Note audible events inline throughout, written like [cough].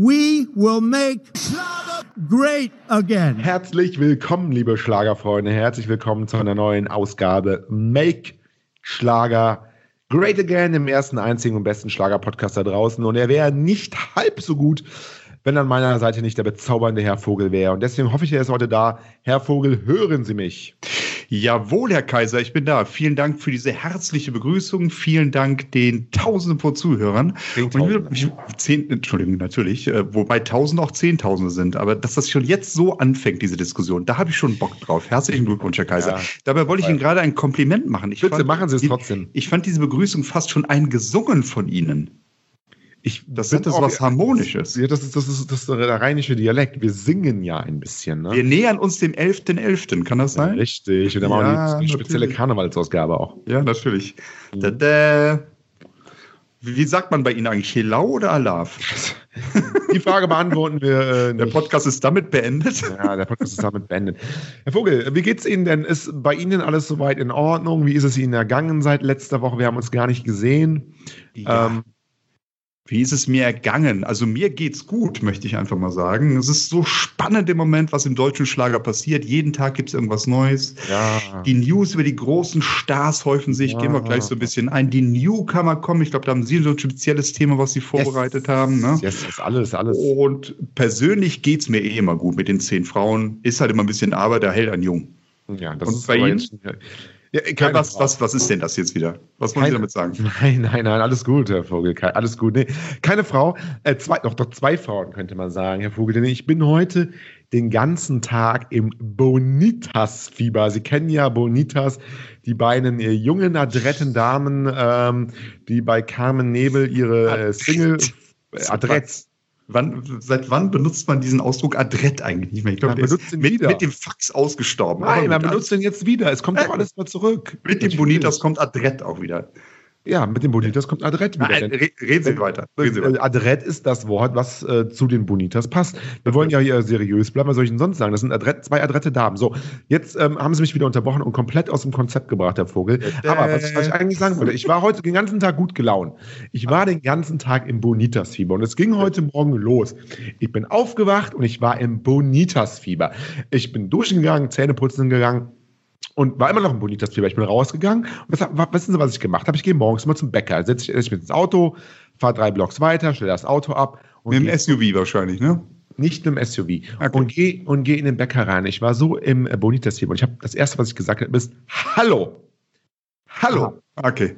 We will make Schlager great again. Herzlich willkommen, liebe Schlagerfreunde. Herzlich willkommen zu einer neuen Ausgabe Make Schlager Great Again, dem ersten, einzigen und besten Schlager-Podcast da draußen. Und er wäre nicht halb so gut, wenn an meiner Seite nicht der bezaubernde Herr Vogel wäre. Und deswegen hoffe ich, er ist heute da. Herr Vogel, hören Sie mich. Jawohl, Herr Kaiser, ich bin da. Vielen Dank für diese herzliche Begrüßung. Vielen Dank den Tausenden von Zuhörern. Ich, zehn, Entschuldigung, natürlich, äh, wobei Tausende auch Zehntausende sind. Aber dass das schon jetzt so anfängt, diese Diskussion, da habe ich schon Bock drauf. Herzlichen Glückwunsch, Herr Kaiser. Ja. Dabei wollte ich Ihnen gerade ein Kompliment machen. Ich Bitte, machen Sie es trotzdem. Ich fand diese Begrüßung fast schon eingesungen von Ihnen. Ich, Das auch- was Harmonisches. Ja, das ist, das, ist, das ist der rheinische Dialekt. Wir singen ja ein bisschen. Ne? Wir nähern uns dem 11.11., kann das Ja, sein? richtig. Und dann machen Ja, wir die spezielle. Karnevalsausgabe auch. Ja, natürlich. Mhm. Da, da. Wie sagt man bei Ihnen eigentlich? Helau oder Alaf? [laughs] Die Frage beantworten wir. Äh, Der. Podcast ist damit beendet. Ja, der Podcast ist damit beendet. Herr Vogel, wie geht's Ihnen denn? Ist bei Ihnen alles soweit in Ordnung? Wie ist es Ihnen ergangen seit letzter Woche? Wir haben uns gar nicht gesehen. Ähm, Wie ist es mir ergangen? Also mir geht's gut, möchte ich einfach mal sagen. Es ist so spannend im Moment, was im deutschen Schlager passiert. Jeden Tag gibt's irgendwas Neues. ja. Die News über die großen Stars häufen sich. Ja. Gehen wir gleich so ein bisschen ein. Die Newcomer kommen. Ich glaube, da haben Sie so ein spezielles Thema, was Sie vorbereitet haben. Ne? Yes, yes, alles, alles. Und persönlich geht's mir eh immer gut mit den zehn Frauen. Ist halt immer ein bisschen Arbeit, da hält ein Jung. Ja, das Und ist bei Ihnen? Ja, keine was, Frage. was, was ist denn das jetzt wieder? Was wollen Sie damit sagen? [laughs] Nein, nein, nein, alles gut, Herr Vogel. Alles gut. Nee, keine Frau, äh, zwei, doch, doch zwei Frauen, könnte man sagen, Herr Vogel. Denn ich bin heute den ganzen Tag im Bonitas-Fieber. Sie kennen ja Bonitas, die beiden äh, jungen, adretten Damen, ähm, die bei Carmen Nebel ihre äh, Single äh, Adrett. Wann, seit wann benutzt man diesen Ausdruck adrett eigentlich nicht mehr? Ich glaube, Man der ist benutzt ihn mit, wieder. mit dem Fax ausgestorben. Nein, man benutzt den jetzt wieder. Es kommt doch alles mal zurück. mit dem Bonitas kommt adrett auch wieder. Ja, mit dem Bonitas kommt Adrett wieder. Nein, reden Sie weiter. Reden Sie Äh, weiter. Adrett ist das Wort, was äh, zu den Bonitas passt. Wir wollen ja hier seriös bleiben. Was soll ich denn sonst sagen? Das sind Adrett, zwei adrette Damen. So, jetzt ähm, haben sie mich wieder unterbrochen und komplett aus dem Konzept gebracht, Herr Vogel. Aber was, ich- was ich eigentlich sagen wollte, ich war heute den ganzen Tag gut gelaunt. Ich war den ganzen Tag im Bonitas-Fieber und es ging heute Morgen los. Ich bin aufgewacht und ich war im Bonitas-Fieber. Ich bin duschen gegangen, Zähne putzen gegangen, und war immer noch ein bonitas Fieber. Ich bin rausgegangen und was, wissen Sie, was ich gemacht habe? Ich gehe morgens mal zum Bäcker, setze ich, setz ich mich ins Auto, fahre drei Blocks weiter, stelle das Auto ab und Mit dem SUV wahrscheinlich, ne? nicht mit dem SUV Okay. und gehe und geh in den Bäcker rein. Ich war so im äh, bonitas Fieber und ich habe das erste, was ich gesagt habe, ist Hallo. Hallo. Okay.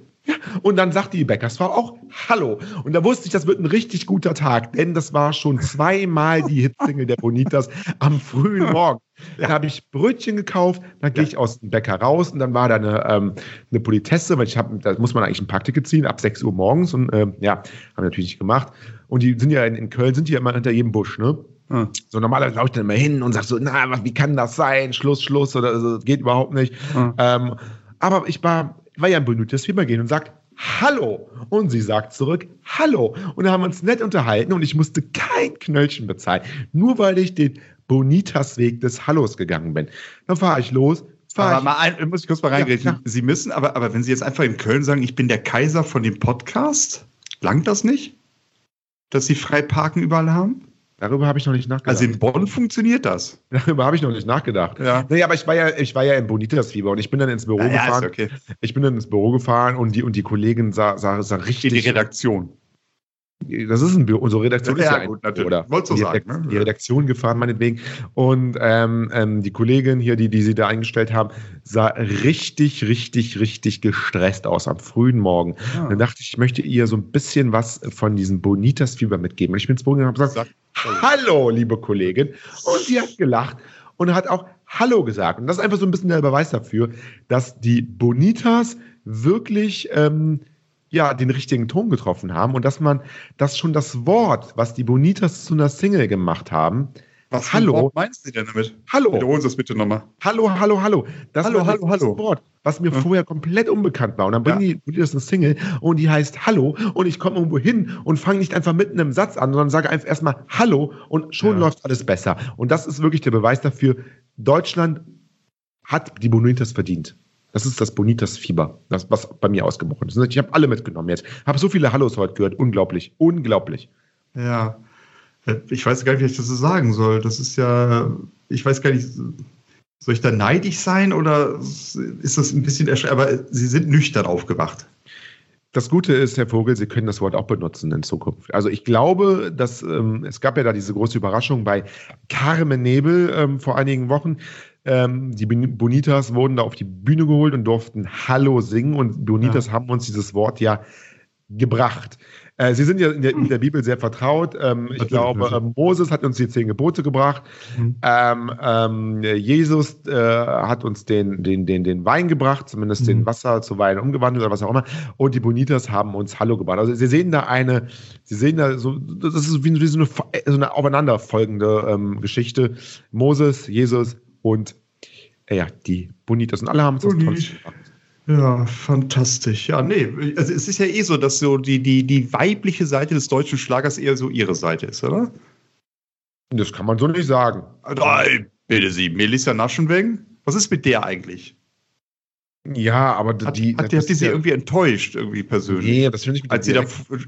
Und dann sagt die Bäckersfrau auch Hallo. Und da wusste ich, das wird ein richtig guter Tag, denn das war schon zweimal die Hitsingle der Bonitas am frühen Morgen. Dann habe ich Brötchen gekauft, dann gehe ich aus dem Bäcker raus und dann war da eine, ähm, eine Politesse, weil ich habe, da muss man eigentlich ein Parkticket ziehen ab 6 Uhr morgens und ähm, ja, haben wir natürlich nicht gemacht. Und die sind ja in, in Köln, sind die ja immer hinter jedem Busch, ne? Ah. So normalerweise laufe ich dann immer hin und sage so, na, was, wie kann das sein? Schluss, Schluss oder so, das geht überhaupt nicht. Ah. Ähm, aber ich war, war ja ein Bonitas Fieber gehen und sagt Hallo. Und sie sagt zurück Hallo. Und da haben wir uns nett unterhalten und ich musste kein Knöllchen bezahlen. Nur weil ich den Bonitas-Weg des Hallos gegangen bin. Dann fahre ich los. Fahr Aber ich, mal ein, muss ich kurz mal reingreifen. Ja. Sie müssen, aber, aber wenn Sie jetzt einfach in Köln sagen, ich bin der Kaiser von dem Podcast, langt das nicht? Dass Sie frei parken überall haben? Darüber habe ich noch nicht nachgedacht. Also in Bonn funktioniert das. [laughs] darüber habe ich noch nicht nachgedacht. Ja. Nee, aber ich war ja, ich war ja im Bonitas-Fieber und ich bin dann ins Büro Ja, ja, gefahren. ist okay. Ich bin dann ins Büro gefahren und die, und die Kollegin sah, sah, sah In richtig. die Redaktion. Das ist ein Büro, unsere Redaktion Ja, ist ja, ja, ein gut, Büro, natürlich. oder? Die, sagen, ne? die Redaktion gefahren, meinetwegen. Und ähm, ähm, die Kollegin hier, die, die sie da eingestellt haben, sah richtig, richtig, richtig gestresst aus am frühen Morgen. Ah. Dann dachte ich, ich möchte ihr so ein bisschen was von diesem Bonitas-Fieber mitgeben. Und ich bin ins Büro gegangen und habe gesagt, Hallo, liebe Kollegin. Und die hat gelacht und hat auch Hallo gesagt. Und das ist einfach so ein bisschen der Beweis dafür, dass die Bonitas wirklich ähm, ja, den richtigen Ton getroffen haben und dass man, dass schon das Wort, was die Bonitas zu einer Single gemacht haben, Was Hallo, Wort meinst du denn damit? Hallo. Wiederholen Sie das bitte nochmal. Hallo, hallo, hallo. Das Hallo, hallo, das hallo. Wort, was mir vorher komplett unbekannt war. Und dann bringen Ja. die Bonitas eine Single und die heißt Hallo und ich komme irgendwo hin und fange nicht einfach mitten im Satz an, sondern sage einfach erstmal Hallo und schon Ja. läuft alles besser. Und das ist wirklich der Beweis dafür, Deutschland hat die Bonitas verdient. Das ist das Bonitas-Fieber, das, was bei mir ausgebrochen ist. Ich habe alle mitgenommen jetzt. Habe so viele Hallos heute gehört. Unglaublich. Unglaublich. Ja. Äh, ich weiß gar nicht, wie ich das so sagen soll. Das ist ja, ich weiß gar nicht, soll ich da neidisch sein oder ist das ein bisschen erschreckend? Aber Sie sind nüchtern aufgewacht. Das Gute ist, Herr Vogel, Sie können das Wort auch benutzen in Zukunft. Also ich glaube, dass ähm, es gab ja da diese große Überraschung bei Carmen Nebel ähm, vor einigen Wochen. Ähm, die Bonitas wurden da auf die Bühne geholt und durften Hallo singen und Bonitas ja. haben uns dieses Wort ja gebracht. Äh, Sie sind ja in der, in der, Bibel sehr vertraut. Ähm, ich glaube, äh, Moses hat uns die zehn Gebote gebracht. Mhm. Ähm, Jesus äh, hat uns den, den, den, den Wein gebracht, zumindest mhm. den Wasser zu Wein umgewandelt oder was auch immer. Und die Bonitas haben uns Hallo gebracht. Also Sie sehen da eine, Sie sehen da so, das ist wie, wie so, eine, so eine aufeinanderfolgende ähm, Geschichte. Moses, Jesus und äh, ja, die Bonitas. Und alle haben das Tolles gebracht. Ja, fantastisch. Ja, nee, also es ist ja eh so, dass so die, die, die weibliche Seite des deutschen Schlagers eher so ihre Seite ist, oder? Das kann man so nicht sagen. Nein, bitte Sie, Melissa Naschenweng? Was ist mit der eigentlich? Ja, aber hat, die. Hat, hat die sie ja irgendwie enttäuscht, irgendwie persönlich? Nee, das finde ich mit Als sie da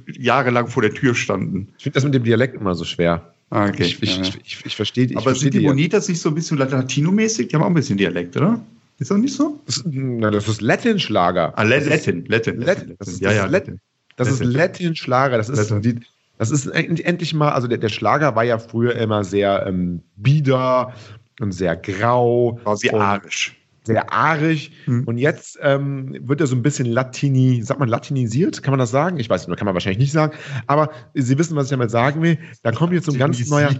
jahrelang vor der Tür standen. Ich finde das mit dem Dialekt immer so schwer. Ah, okay. Ich, ich, ja, ich, ich, ich verstehe Aber versteh sind die Bonitas nicht so ein bisschen latinomäßig? Die haben auch ein bisschen Dialekt, oder? Ist das nicht so? Das, na, das ist Latin-Schlager. Ah, Latin, Latin. Latin. Das ist, ja, ja, Latin. Das ist Latin-Schlager. Das ist die, das ist endlich mal, also der, der, Schlager war ja früher immer sehr ähm, bieder und sehr grau. War sehr arisch sehr arisch. Mhm. Und jetzt ähm, wird er so ein bisschen latini, sagt man latinisiert? Kann man das sagen? Ich weiß nicht, kann man wahrscheinlich nicht sagen. Aber Sie wissen, was ich damit sagen will. Da kommt jetzt so ein ganz neuer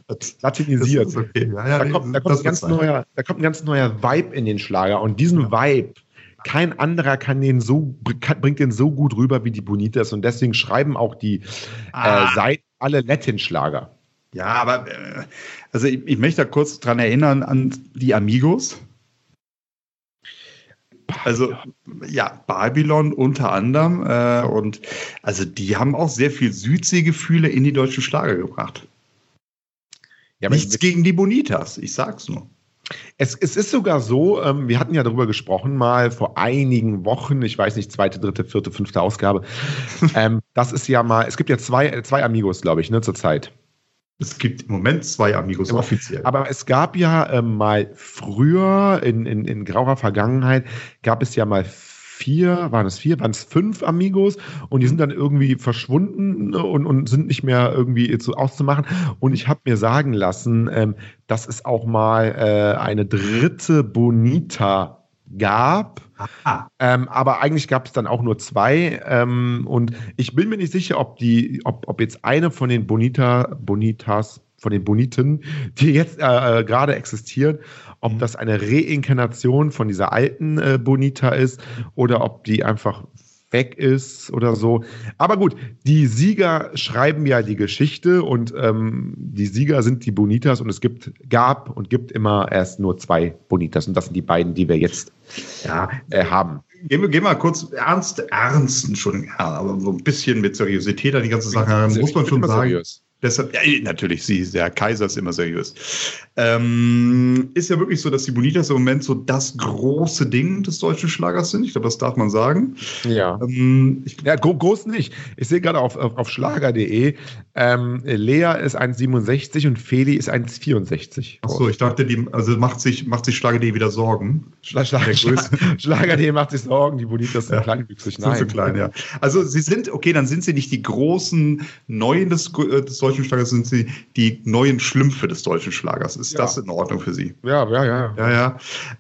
latinisiert. Okay. Ja, ja, da, kommt, da, kommt ein ganz neuer, da kommt ein ganz neuer Vibe in den Schlager. Und diesen ja. Vibe, kein anderer kann den so, bringt den so gut rüber wie die Bonitas. Und deswegen schreiben auch die äh, ah. äh, Seiten alle Latin-Schlager. Ja, aber äh, also ich, ich möchte da kurz dran erinnern an die Amigos also ja, Babylon unter anderem. Äh, und also die haben auch sehr viel Südseegefühle in die deutschen Schlager gebracht. Ja, Nichts gegen die Bonitas, ich sag's nur. Es, es ist sogar so, ähm, wir hatten ja darüber gesprochen, mal vor einigen Wochen, ich weiß nicht, zweite, dritte, vierte, fünfte Ausgabe. [laughs] ähm, das ist ja mal, es gibt ja zwei, zwei Amigos, glaube ich, ne, zurzeit. Es gibt im Moment zwei Amigos ja, offiziell. Aber es gab ja äh, mal früher, in, in, in grauer Vergangenheit, gab es ja mal vier, waren es vier, waren es fünf Amigos und die sind dann irgendwie verschwunden ne, und, und sind nicht mehr irgendwie so auszumachen. Und ich habe mir sagen lassen, ähm, dass es auch mal äh, eine dritte Bonita gab. Ähm, aber eigentlich gab es dann auch nur zwei. Ähm, und ich bin mir nicht sicher, ob die, ob, ob jetzt eine von den Bonita, Bonitas, von den Boniten, die jetzt äh, äh gerade existieren, ob mhm. das eine Reinkarnation von dieser alten äh, Bonita ist oder ob die einfach weg ist oder so. Aber gut, die Sieger schreiben ja die Geschichte und ähm, die Sieger sind die Bonitas und es gibt, gab und gibt immer erst nur zwei Bonitas und das sind die beiden, die wir jetzt ja, äh, haben. Gehen wir, gehen wir kurz ernst, ernst, Entschuldigung, ja, aber so ein bisschen mit Seriosität an die ganze Sache, muss man schon sagen. Seriös. Deshalb, ja, natürlich, sie, der Kaiser ist immer seriös. Ähm, ist ja wirklich so, dass die Bonitas im Moment so das große Ding des deutschen Schlagers sind. Ich glaube, das darf man sagen. Ja. Ähm, ich, ja, groß nicht. Ich sehe gerade auf, auf, auf schlager.de, ähm, Lea ist 1,67 und Feli ist 1,64. Achso, ich dachte, die, also macht sich, macht sich Schlager.de wieder Sorgen. Schla Schla Schla [laughs] Schlager.de macht sich Sorgen, die Bonitas sind ja. kleinwüchsig. Nein. Sind zu klein, ja. Also sie sind, okay, dann sind sie nicht die großen Neuen des, äh, des deutschen deutschen Schlagers sind sie die neuen Schlümpfe des deutschen Schlagers. Ist ja. das in Ordnung für Sie? Ja, ja, ja. ja, ja.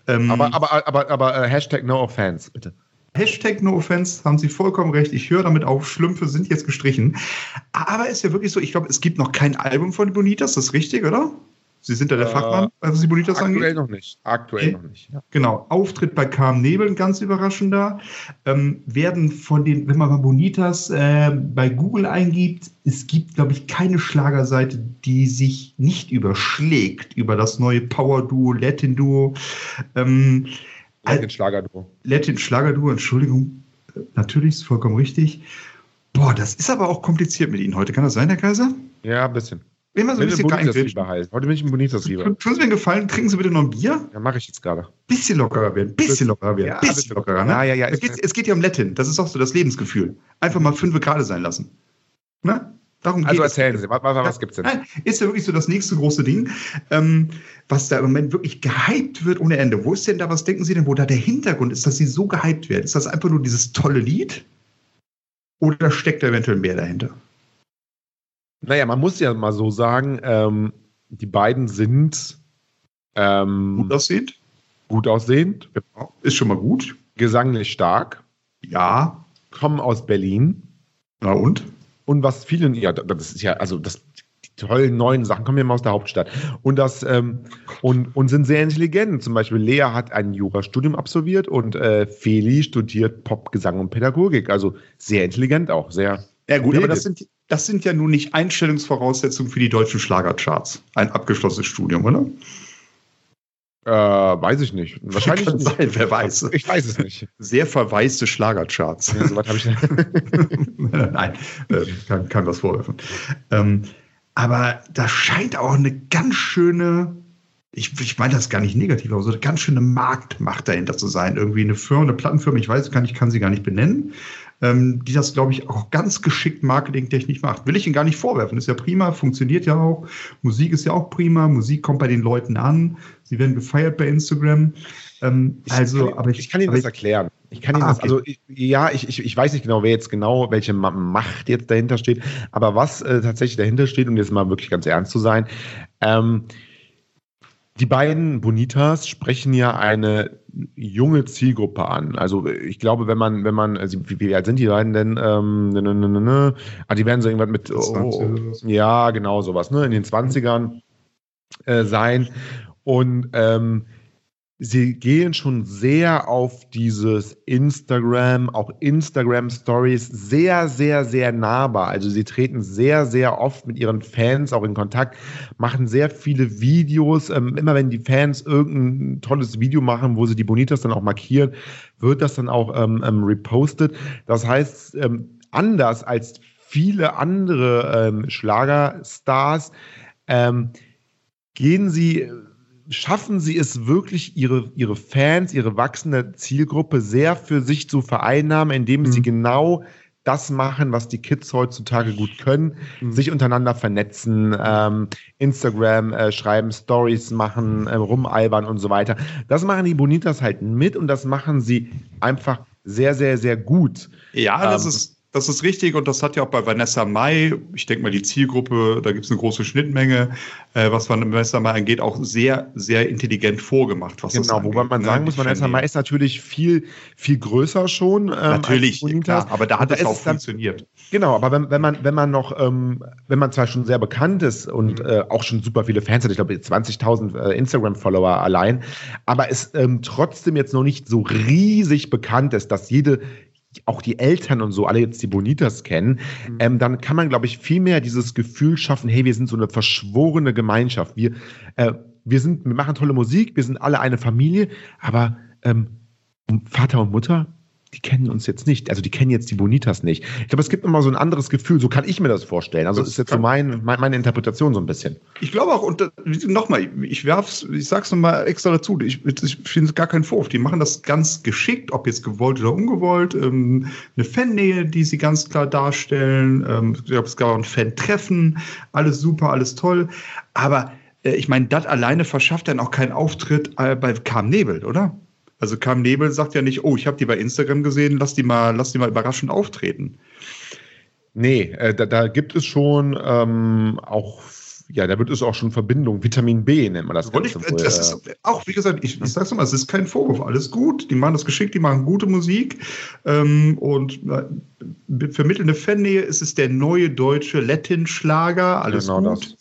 Ähm, aber aber, aber, aber uh, Hashtag No Offense, bitte. Hashtag No Offense, haben Sie vollkommen recht. Ich höre damit auf, Schlümpfe sind jetzt gestrichen. Aber ist ja wirklich so, ich glaube, es gibt noch kein Album von Bonitas, das ist richtig, oder? Sie sind da der äh, Fachmann, was die Bonitas aktuell angeht? Aktuell noch nicht. Aktuell okay. noch nicht. Ja. Genau. Auftritt bei Carmen Nebel, ganz überraschender. Ähm, werden von den, wenn man mal Bonitas äh, bei Google eingibt, es gibt, glaube ich, keine Schlagerseite, die sich nicht überschlägt über das neue Power-Duo, Latin-Duo. Ähm, Latin-Schlager-Duo. Latin-Schlager-Duo, Entschuldigung. Natürlich, ist vollkommen richtig. Boah, das ist aber auch kompliziert mit Ihnen heute. Kann das sein, Herr Kaiser? Ja, ein bisschen. Immer so ein bisschen Bonitas halt. Heute bin ich ein Bonitas Fieber. Tun Sie mir einen Gefallen, trinken Sie bitte noch ein Bier? Ja, mache ich jetzt gerade. Bisschen lockerer werden, bisschen lockerer werden, ja, bisschen lockerer. Ne? Ja, ja, ja. Es geht, es geht ja um Latin, das ist auch so das Lebensgefühl. Einfach mal fünf gerade sein lassen. Ne? Darum also erzählen Sie, was, was gibt es denn? Ist ja wirklich so das nächste große Ding, ähm, was da im Moment wirklich gehypt wird ohne Ende. Wo ist denn da, was denken Sie denn, wo da der Hintergrund ist, dass sie so gehypt werden? Ist das einfach nur dieses tolle Lied? Oder steckt da eventuell mehr dahinter? Naja, man muss ja mal so sagen, ähm, die beiden sind ähm, gut aussehend. Gut aussehend. Ist schon mal gut. Gesanglich stark. Ja. Kommen aus Berlin. Na und? Und was vielen, ja, das ist ja, also das, die tollen neuen Sachen kommen ja immer aus der Hauptstadt. Und das, ähm, und, und sind sehr intelligent. Zum Beispiel Lea hat ein Jurastudium absolviert und äh, Feli studiert Pop, Gesang und Pädagogik. Also sehr intelligent auch, sehr. Ja, gut, aber das sind, das sind ja nun nicht Einstellungsvoraussetzungen für die deutschen Schlagercharts. Ein abgeschlossenes Studium, oder? Äh, weiß ich nicht. Wahrscheinlich Kann sein, wer weiß. Ich weiß es nicht. Sehr verwaiste Schlagercharts. Ja, so was habe ich [laughs] Nein, äh, kann, kann das vorwerfen. Ähm, aber da scheint auch eine ganz schöne, ich, ich meine das gar nicht negativ, aber so eine ganz schöne Marktmacht dahinter zu sein. Irgendwie eine Firma, eine Plattenfirma, ich weiß gar nicht, kann sie gar nicht benennen, ähm, die das, glaube ich, auch ganz geschickt marketingtechnisch macht. Will ich Ihnen gar nicht vorwerfen. Ist ja prima, funktioniert ja auch. Musik ist ja auch prima. Musik kommt bei den Leuten an. Sie werden gefeiert bei Instagram. Ähm, ich also, kann, aber ich, ich kann Ihnen das erklären. Ich kann Ihnen ah, das, also ich, ja, ich, ich, ich weiß nicht genau, wer jetzt genau, welche Macht jetzt dahinter steht, aber was äh, tatsächlich dahinter steht, um jetzt mal wirklich ganz ernst zu sein, ähm, die beiden Bonitas sprechen ja eine junge Zielgruppe an. Also ich glaube, wenn man, wenn man, also wie, alt sind die beiden denn? Ähm, ne, ne, ne, ne, ne. Ah, die werden so irgendwas mit, oh, ja, genau sowas, ne, in den 20ern äh, sein. Und ähm, sie gehen schon sehr auf dieses Instagram, auch Instagram Stories sehr, sehr, sehr nahbar. Also sie treten sehr, sehr oft mit ihren Fans auch in Kontakt, machen sehr viele Videos. Ähm, immer wenn die Fans irgendein tolles Video machen, wo sie die Bonitas dann auch markieren, wird das dann auch ähm, ähm, repostet. Das heißt, ähm, anders als viele andere ähm, Schlagerstars, ähm, gehen sie schaffen sie es wirklich, ihre, ihre Fans, ihre wachsende Zielgruppe sehr für sich zu vereinnahmen, indem mhm. sie genau das machen, was die Kids heutzutage gut können, mhm. sich untereinander vernetzen, ähm, Instagram äh, schreiben, Stories machen, äh, rumalbern und so weiter. Das machen die Bonitas halt mit und das machen sie einfach sehr, sehr, sehr gut. Ja, das ähm, ist das ist richtig und das hat ja auch bei Vanessa Mai, ich denke mal die Zielgruppe, da gibt es eine große Schnittmenge, äh, was Vanessa Mai angeht, auch sehr, sehr intelligent vorgemacht. Was genau, wobei man ne? sagen muss, Vanessa Mai ist natürlich viel, viel größer schon. Ähm, natürlich, klar, aber da hat es auch funktioniert. Dann, genau, aber wenn, wenn, man, wenn man noch, ähm, wenn man zwar schon sehr bekannt ist und mhm. äh, auch schon super viele Fans hat, ich glaube 20.000 äh, Instagram-Follower allein, aber es ähm, trotzdem jetzt noch nicht so riesig bekannt ist, dass jede, auch die Eltern und so alle jetzt die Bonitas kennen, mhm. ähm, dann kann man, glaube ich, viel mehr dieses Gefühl schaffen, hey, wir sind so eine verschworene Gemeinschaft. Wir, äh, wir sind, wir machen tolle Musik, wir sind alle eine Familie, aber ähm, Vater und Mutter, die kennen uns jetzt nicht. Also die kennen jetzt die Bonitas nicht. Ich glaube, es gibt immer so ein anderes Gefühl. So kann ich mir das vorstellen. Also das ist jetzt so mein, mein, meine Interpretation so ein bisschen. Ich glaube auch, und äh, nochmal, ich werf's, ich sag's nochmal extra dazu, ich, ich finde gar keinen Vorwurf. Die machen das ganz geschickt, ob jetzt gewollt oder ungewollt. Ähm, eine Fannähe, die sie ganz klar darstellen. Ähm, ich glaube, es gab auch ein Fan-Treffen. Alles super, alles toll. Aber äh, ich meine, das alleine verschafft dann auch keinen Auftritt äh, bei Carm Nebel, oder? Also Cam Nebel sagt ja nicht, oh, ich habe die bei Instagram gesehen, lass die mal, lass die mal überraschend auftreten. Nee, äh, da, da, gibt es schon ähm, auch, ja, da wird es auch schon Verbindung. Vitamin B nennt man das Ganze. Ich, das ist auch, wie gesagt, ich, ich sag's nochmal, es ist kein Vorwurf, alles gut. Die machen das geschickt, die machen gute Musik ähm, und äh, vermitteln eine Fannähe. Es ist der neue deutsche Latin-Schlager, alles genau gut.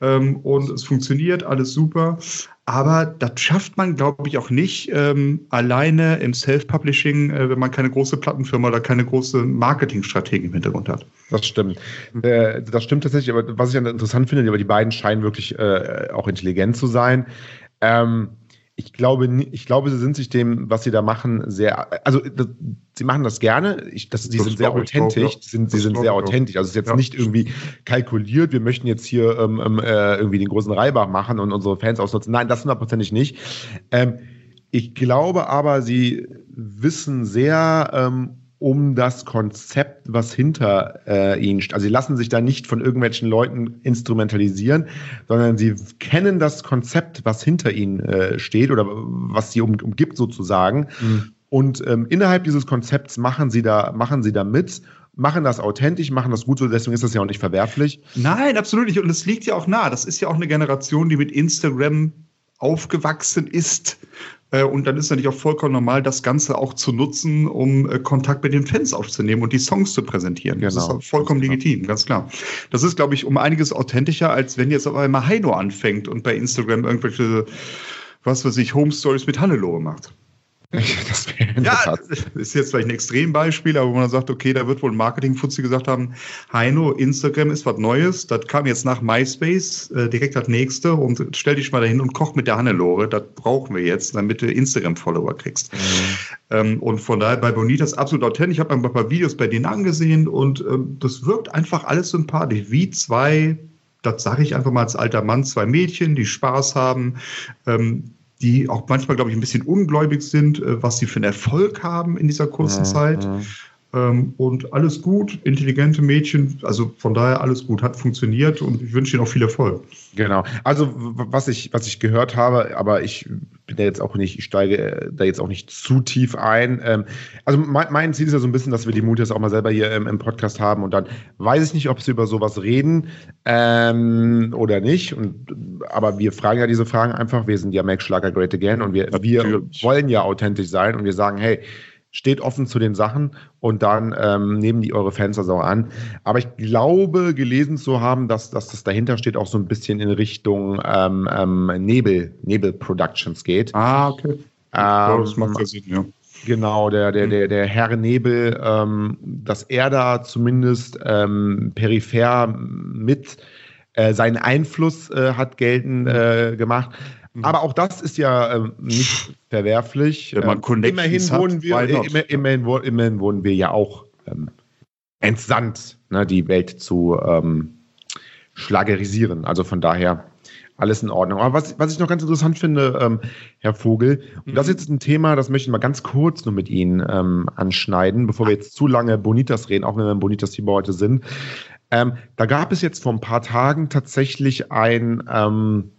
Ähm, und es funktioniert, alles super. Aber das schafft man, glaube ich, auch nicht ähm, alleine im Self-Publishing, äh, wenn man keine große Plattenfirma oder keine große Marketingstrategie im Hintergrund hat. Das stimmt. Äh, das stimmt tatsächlich. Aber was ich interessant finde, aber die beiden scheinen wirklich äh, auch intelligent zu sein. Ähm, ich glaube, ich glaube, sie sind sich dem, was sie da machen, sehr, also das, sie machen das gerne. Ich, das, sie das sind sehr authentisch. Auch, ja. sind, sie sind sehr authentisch. Also es ist jetzt ja. nicht irgendwie kalkuliert. Wir möchten jetzt hier ähm, ähm, äh, irgendwie den großen Reibach machen und unsere Fans ausnutzen. Nein, das hundertprozentig nicht. Ähm, ich glaube aber, sie wissen sehr ähm, um das Konzept, was hinter äh, ihnen steht. Also sie lassen sich da nicht von irgendwelchen Leuten instrumentalisieren, sondern sie kennen das Konzept, was hinter ihnen äh, steht oder was sie um, umgibt sozusagen. Mhm. Und ähm, innerhalb dieses Konzepts machen sie da, machen sie da mit machen das authentisch, machen das gut so, deswegen ist das ja auch nicht verwerflich. Nein, absolut nicht. Und es liegt ja auch nah. Das ist ja auch eine Generation, die mit Instagram aufgewachsen ist. Äh, und dann ist natürlich auch vollkommen normal, das Ganze auch zu nutzen, um äh, Kontakt mit den Fans aufzunehmen und die Songs zu präsentieren. Genau. Das ist vollkommen legitim, ganz klar. Das ist, glaube ich, um einiges authentischer, als wenn jetzt auf einmal Heino anfängt und bei Instagram irgendwelche, was weiß ich, Home Stories mit Hannelore macht. [laughs] Das ja, ist jetzt vielleicht ein Extrembeispiel, aber wo man sagt, okay, da wird wohl ein Marketing-Fuzzi gesagt haben, Heino, Instagram ist was Neues, das kam jetzt nach MySpace, äh, direkt das nächste und stell dich mal dahin und koch mit der Hannelore, das brauchen wir jetzt, damit du Instagram-Follower kriegst. Mhm. Ähm, und von daher bei Bonitas absolut authentisch. Ich habe ein paar Videos bei denen angesehen und ähm, das wirkt einfach alles sympathisch, wie zwei das sage ich einfach mal als alter Mann, zwei Mädchen, die Spaß haben, ähm, die auch manchmal, glaube ich, ein bisschen ungläubig sind, äh, was sie für einen Erfolg haben in dieser kurzen ja, Zeit. Ähm, und alles gut, intelligente Mädchen, also von daher alles gut, hat funktioniert und ich wünsche Ihnen auch viel Erfolg. Genau. Also was ich, was ich gehört habe, aber ich bin da jetzt auch nicht, ich steige äh, da jetzt auch nicht zu tief ein. Ähm, also mein, mein, Ziel ist ja so ein bisschen, dass wir die Mut jetzt auch mal selber hier im, im, Podcast haben und dann weiß ich nicht, ob sie über sowas reden ähm, oder nicht. Und, aber wir fragen ja diese Fragen einfach. Wir sind ja Make Schlager Great Again und wir, wir wollen ja authentisch sein und wir sagen, hey, steht offen zu den Sachen und dann ähm, nehmen die eure Fans das auch an. Aber ich glaube, gelesen zu haben, dass, dass das dahinter steht, auch so ein bisschen in Richtung ähm, ähm, Nebel, Nebel Productions geht. Ah, okay. Ja, das macht ja Sinn, ja. Genau, der, der, der, der Herr Nebel, ähm, dass er da zumindest ähm, peripher mit äh, seinen Einfluss äh, hat geltend äh, gemacht. Mhm. Aber auch das ist ja ähm, nicht verwerflich. Wenn man ähm, immerhin, wurden wir, äh, immer, immerhin, immerhin, wurden wir ja auch ähm, entsandt, ne, die Welt zu ähm, schlagerisieren. Also von daher alles in Ordnung. Aber was, was ich noch ganz interessant finde, ähm, Herr Vogel, und das ist mhm. jetzt ein Thema, das möchte ich mal ganz kurz nur mit Ihnen ähm, anschneiden, bevor wir jetzt zu lange Bonitas reden, auch wenn wir im Bonitas-Thema heute sind. Ähm, da gab es jetzt vor ein paar Tagen tatsächlich ein, ähm,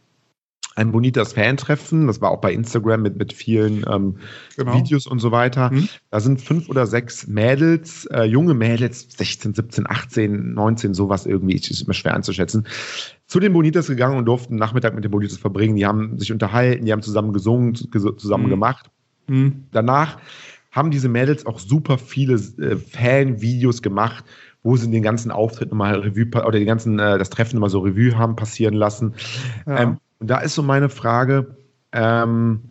ein Bonitas Fan-Treffen. Das war auch bei Instagram mit, mit vielen ähm, genau. Videos und so weiter. Mhm. Da sind fünf oder sechs Mädels, äh, junge Mädels, 16, 17, 18, 19, sowas irgendwie, ist immer schwer anzuschätzen, zu den Bonitas gegangen und durften Nachmittag mit den Bonitas verbringen. Die haben sich unterhalten, die haben zusammen gesungen, zusammen mhm. gemacht. Mhm. Danach haben diese Mädels auch super viele äh, Fan-Videos gemacht, wo sie den ganzen Auftritt nochmal Revue oder die ganzen, äh, das Treffen immer so Revue haben passieren lassen. Ja. Ähm, und da ist so meine Frage, ähm,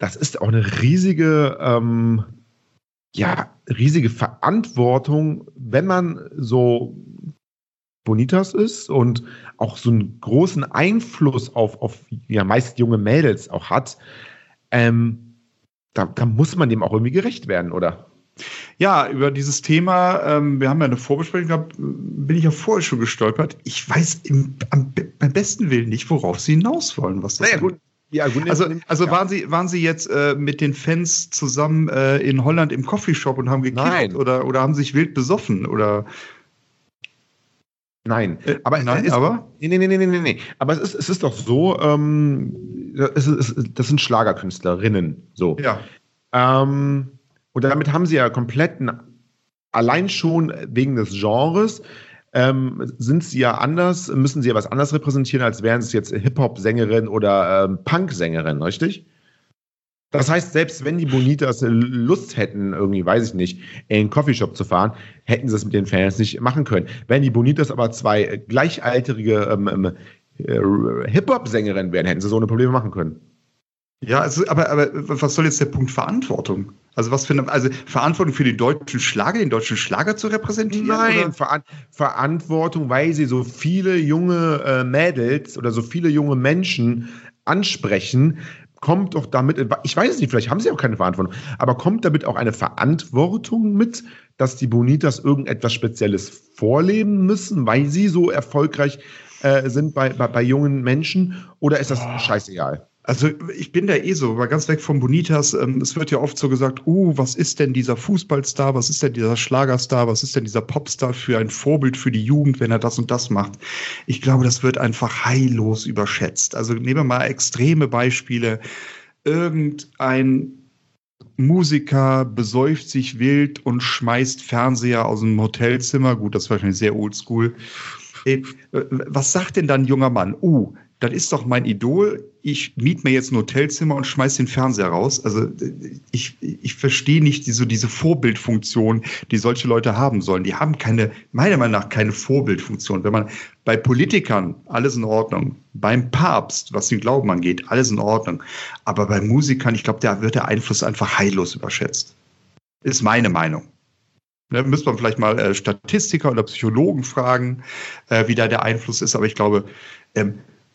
das ist auch eine riesige, ähm, ja, riesige Verantwortung, wenn man so Bonitas ist und auch so einen großen Einfluss auf, auf ja, meist junge Mädels auch hat, ähm, da, da muss man dem auch irgendwie gerecht werden, oder? Ja, über dieses Thema, ähm, wir haben ja eine Vorbesprechung gehabt, bin ich ja vorher schon gestolpert. Ich weiß im, am, beim besten Willen nicht, worauf Sie hinaus wollen. Was das naja, gut. Ja, gut, also, also waren Sie waren Sie jetzt äh, mit den Fans zusammen äh, in Holland im Coffeeshop und haben gekifft oder oder haben sich wild besoffen oder Nein, äh, aber nein, ist, aber nee, nee, nee, nee, nee, nee. Aber es ist es ist doch so, ähm, es ist, das sind Schlagerkünstlerinnen, so. Ja. Ähm, und damit haben sie ja komplett, allein schon wegen des Genres, ähm, sind sie ja anders, müssen sie ja was anderes repräsentieren, als wären es jetzt Hip-Hop-Sängerin oder ähm, Punk-Sängerin, richtig? Das heißt, selbst wenn die Bonitas Lust hätten, irgendwie, weiß ich nicht, in einen Coffeeshop zu fahren, hätten sie es mit den Fans nicht machen können. Wenn die Bonitas aber zwei gleichaltrige ähm, ähm äh, Hip-Hop-Sängerinnen wären, hätten sie so eine Probleme machen können. Ja, also, aber, aber was soll jetzt der Punkt Verantwortung? Also was für eine, also Verantwortung für den deutschen Schlager, den deutschen Schlager zu repräsentieren? Nein, Ver Verantwortung, weil sie so viele junge äh, Mädels oder so viele junge Menschen ansprechen, kommt doch damit, ich weiß es nicht, vielleicht haben sie auch keine Verantwortung, aber kommt damit auch eine Verantwortung mit, dass die Bonitas irgendetwas Spezielles vorleben müssen, weil sie so erfolgreich äh, sind bei, bei, bei, jungen Menschen oder ist das oh. scheißegal? Also ich bin da eh so, war ganz weg vom Bonitas. Ähm, es wird ja oft so gesagt, uh, was ist denn dieser Fußballstar, was ist denn dieser Schlagerstar, was ist denn dieser Popstar für ein Vorbild für die Jugend, wenn er das und das macht. Ich glaube, das wird einfach heillos überschätzt. Also nehmen wir mal extreme Beispiele. Irgendein Musiker besäuft sich wild und schmeißt Fernseher aus dem Hotelzimmer. Gut, das ist wahrscheinlich sehr oldschool. Was sagt denn dann junger Mann? Uh, das ist doch mein Idol. Ich miete mir jetzt ein Hotelzimmer und schmeiß den Fernseher raus. Also ich, ich verstehe nicht diese, diese Vorbildfunktion, die solche Leute haben sollen. Die haben keine, meiner Meinung nach, keine Vorbildfunktion. Wenn man bei Politikern alles in Ordnung, beim Papst, was den Glauben angeht, alles in Ordnung. Aber bei Musikern, ich glaube, da wird der Einfluss einfach heillos überschätzt. Ist meine Meinung. Ne, müsste man vielleicht mal äh, Statistiker oder Psychologen fragen, äh, wie da der Einfluss ist. Aber ich glaube, ähm,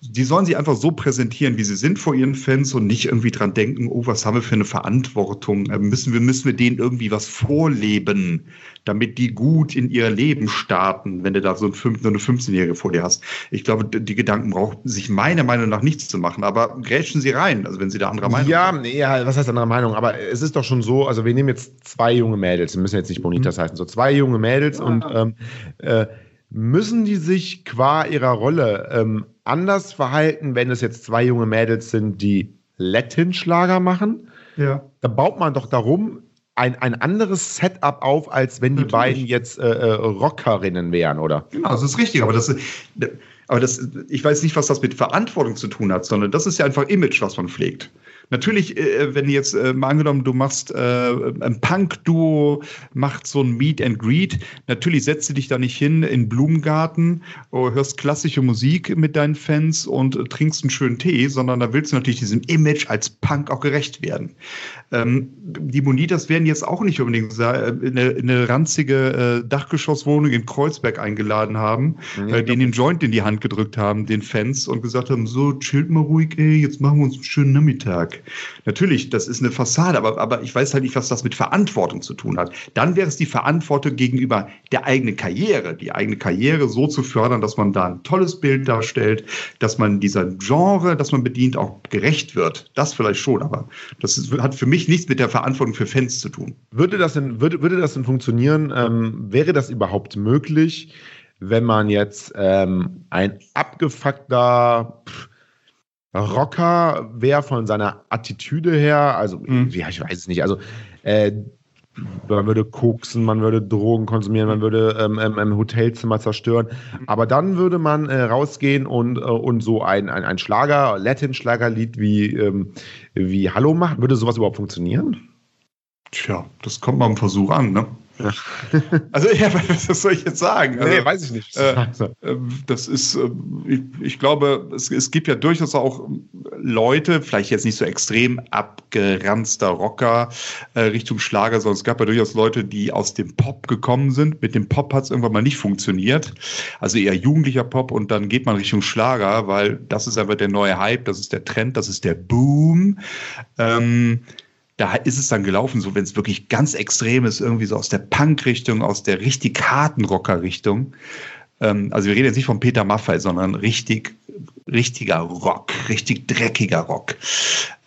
die sollen sich einfach so präsentieren, wie sie sind vor ihren Fans und nicht irgendwie dran denken, oh, was haben wir für eine Verantwortung? Äh, müssen wir, müssen wir denen irgendwie was vorleben, damit die gut in ihr Leben starten, wenn du da so, ein 15, eine 15-Jährige vor dir hast. Ich glaube, die Gedanken brauchen sich meiner Meinung nach nichts zu machen, aber grätschen sie rein, also wenn sie da anderer Meinung ja, sind. Ja, was heißt anderer Meinung? Aber es ist doch schon so, also wir nehmen jetzt zwei junge Mädels, wir müssen jetzt nicht Bonitas mhm. heißen, so zwei junge Mädels ja. und ähm, äh, müssen die sich qua ihrer Rolle ähm, anders verhalten, wenn es jetzt zwei junge Mädels sind, die Latin-Schlager machen. Ja. Da baut man doch darum ein, ein anderes Setup auf, als wenn die Natürlich. beiden jetzt äh, äh, Rockerinnen wären, oder? Genau, das ist richtig. Aber das, aber das, ich weiß nicht, was das mit Verantwortung zu tun hat, sondern das ist ja einfach Image, was man pflegt. Natürlich, äh, wenn jetzt äh, mal angenommen, du machst äh, ein Punk-Duo, macht so ein Meet and Greet, natürlich setzt du dich da nicht hin in Blumengarten, oh, hörst klassische Musik mit deinen Fans und trinkst einen schönen Tee, sondern da willst du natürlich diesem Image als Punk auch gerecht werden. Ähm, die Bonitas werden jetzt auch nicht unbedingt in eine, in eine ranzige äh, Dachgeschosswohnung in Kreuzberg eingeladen haben, mhm, äh, denen den Joint in die Hand gedrückt haben, den Fans, und gesagt haben, so, chillt mal ruhig, ey, jetzt machen wir uns einen schönen Nachmittag. Natürlich, das ist eine Fassade, aber, aber ich weiß halt nicht, was das mit Verantwortung zu tun hat. Dann wäre es die Verantwortung gegenüber der eigenen Karriere, die eigene Karriere so zu fördern, dass man da ein tolles Bild darstellt, dass man dieser Genre, das man bedient, auch gerecht wird. Das vielleicht schon, aber das ist, hat für mich nichts mit der Verantwortung für Fans zu tun. Würde das denn, würde, würde das denn funktionieren? Ähm, wäre das überhaupt möglich, wenn man jetzt ähm, ein abgefuckter pff, Rocker wäre von seiner Attitüde her, also mhm. ja, ich weiß es nicht, also äh, man würde koksen, man würde Drogen konsumieren, man würde ähm, ähm, ein Hotelzimmer zerstören. Aber dann würde man äh, rausgehen und, äh, und so ein, ein, ein Schlager, Latin-Schlagerlied wie, ähm, wie Hallo machen. Würde sowas überhaupt funktionieren? Tja, das kommt mal im Versuch an, ne? [laughs] Also, ja, [laughs] was soll ich jetzt sagen? Also, nee, weiß ich nicht. [laughs] Äh, äh, das ist, äh, ich, ich, glaube, es, es, gibt ja durchaus auch Leute, vielleicht jetzt nicht so extrem abgeranzter Rocker äh, Richtung Schlager, sondern es gab ja durchaus Leute, die aus dem Pop gekommen sind. Mit dem Pop hat es irgendwann mal nicht funktioniert. Also eher jugendlicher Pop und dann geht man Richtung Schlager, weil das ist einfach der neue Hype, das ist der Trend, das ist der Boom. Ähm, da ist es dann gelaufen, so wenn es wirklich ganz extrem ist, irgendwie so aus der Punk-Richtung, aus der richtig harten Rocker-Richtung. Ähm, also wir reden jetzt nicht von Peter Maffay, sondern richtig, richtiger Rock, richtig dreckiger Rock.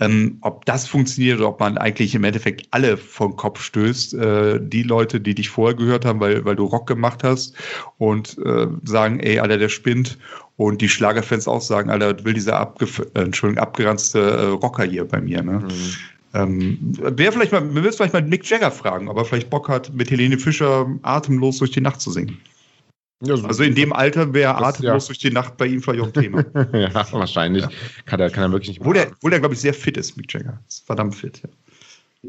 Ähm, ob das funktioniert oder ob man eigentlich im Endeffekt alle vom Kopf stößt, äh, die Leute, die dich vorher gehört haben, weil, weil du Rock gemacht hast und äh, sagen, ey, Alter, der spinnt und die Schlagerfans auch sagen, Alter, will dieser abgef äh, Entschuldigung, abgeranzte äh, Rocker hier bei mir. Ne? Mhm. Ähm, Wäre vielleicht mal, wir müssen vielleicht mal Mick Jagger fragen, ob er vielleicht Bock hat, mit Helene Fischer atemlos durch die Nacht zu singen. Ja, so also in dem Alter wäre atemlos ja. durch die Nacht bei ihm vielleicht auch ein Thema. [laughs] ja, wahrscheinlich. Ja. Kann, er, kann er wirklich nicht. Obwohl er, obwohl er glaube ich, sehr fit ist, Mick Jagger. Ist verdammt fit, ja.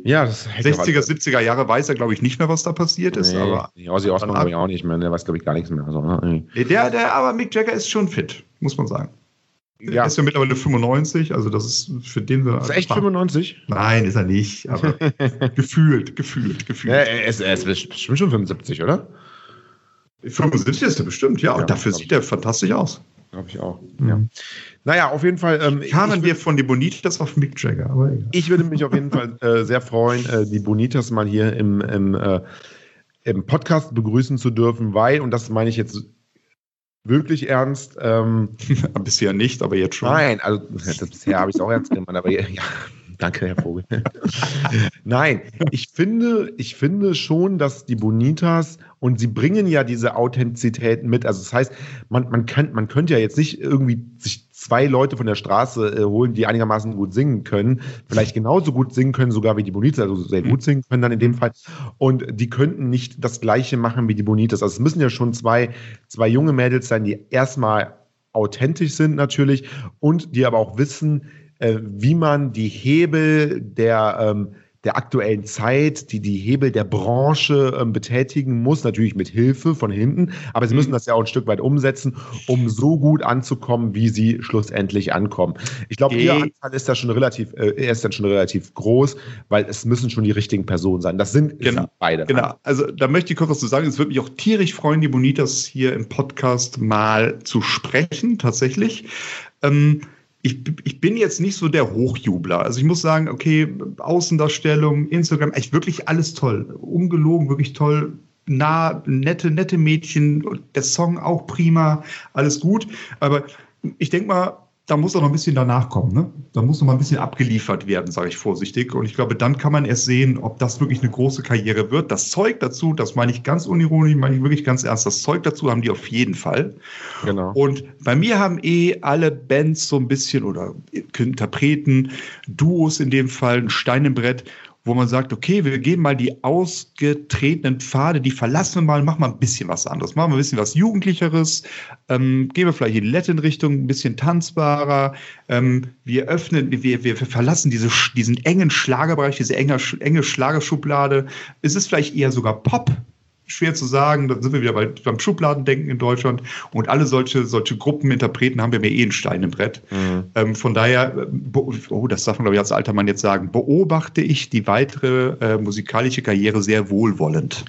Ja, das 60er, 70er Jahre weiß er, glaube ich, nicht mehr, was da passiert ist. Nee, aber Ozzy Osbourne glaube ich auch nicht mehr. Der weiß, glaube ich, gar nichts mehr. Also, ne? der, der, aber Mick Jagger ist schon fit, muss man sagen. Ja. Er ist ja mittlerweile 95, also das ist für den wir. Ist er echt 95? Nein, ist er nicht, aber [laughs] gefühlt, gefühlt, gefühlt. Ja, er, ist, er ist bestimmt schon 75, oder? 75 ist er bestimmt, ja. ja und dafür sieht er fantastisch aus. Glaube ich auch. Mhm. Ja. Naja, auf jeden Fall. Ähm, Kamen wir von die Bonitas auf Mick Jagger. Aber egal. Ich würde mich auf jeden Fall [laughs] äh, sehr freuen, äh, die Bonitas mal hier im, im, äh, im Podcast begrüßen zu dürfen, weil, und das meine ich jetzt wirklich ernst. Ähm, [laughs] bisher nicht, aber jetzt schon. Nein, also bisher habe ich es auch ernst genommen, aber ja, danke, Herr Vogel. [laughs] Nein, ich finde, ich finde schon, dass die Bonitas und sie bringen ja diese Authentizität mit. Also das heißt, man, man, kann, man könnte ja jetzt nicht irgendwie sich zwei Leute von der Straße äh, holen, die einigermaßen gut singen können, vielleicht genauso gut singen können, sogar wie die Bonitas, also sehr gut singen können dann in dem Fall. Und die könnten nicht das Gleiche machen wie die Bonitas. Also es müssen ja schon zwei, zwei junge Mädels sein, die erstmal authentisch sind natürlich und die aber auch wissen, äh, wie man die Hebel der ähm, der aktuellen Zeit, die die Hebel der Branche ähm, betätigen muss, natürlich mit Hilfe von hinten, aber sie müssen mhm. das ja auch ein Stück weit umsetzen, um so gut anzukommen, wie sie schlussendlich ankommen. Ich glaube, ihr Anteil ist da schon relativ, äh, ist dann schon relativ groß, weil es müssen schon die richtigen Personen sein. Das sind genau, beide. Genau, also da möchte ich kurz was zu sagen. Es würde mich auch tierisch freuen, die Bonitas hier im Podcast mal zu sprechen, tatsächlich. Ähm, ich, ich bin jetzt nicht so der Hochjubler. Also ich muss sagen, okay, Außendarstellung, Instagram, echt wirklich alles toll. Ungelogen, wirklich toll. Nah, nette, nette Mädchen, der Song auch prima, alles gut. Aber ich denke mal, da muss auch noch ein bisschen danach kommen. Ne? Da muss noch mal ein bisschen abgeliefert werden, sage ich vorsichtig. Und ich glaube, dann kann man erst sehen, ob das wirklich eine große Karriere wird. Das Zeug dazu, das meine ich ganz unironisch, meine ich wirklich ganz ernst, das Zeug dazu haben die auf jeden Fall. Genau. Und bei mir haben eh alle Bands so ein bisschen oder Interpreten, Duos in dem Fall, ein Stein im Brett, wo man sagt, okay, wir gehen mal die ausgetretenen Pfade, die verlassen wir mal, machen mal ein bisschen was anderes, machen wir ein bisschen was Jugendlicheres, ähm, gehen wir vielleicht in die Latin-Richtung, ein bisschen tanzbarer, ähm, wir öffnen, wir, wir verlassen diese, diesen engen Schlagerbereich, diese enge, enge Schlagerschublade. Es ist vielleicht eher sogar Pop, schwer zu sagen. Da sind wir wieder bei, beim Schubladendenken in Deutschland. Und alle solche, solche Gruppen, Interpreten haben wir mir eh einen Stein im Brett. Mhm. Ähm, von daher, äh, oh, das darf man, glaube ich, als alter Mann jetzt sagen, beobachte ich die weitere äh, musikalische Karriere sehr wohlwollend.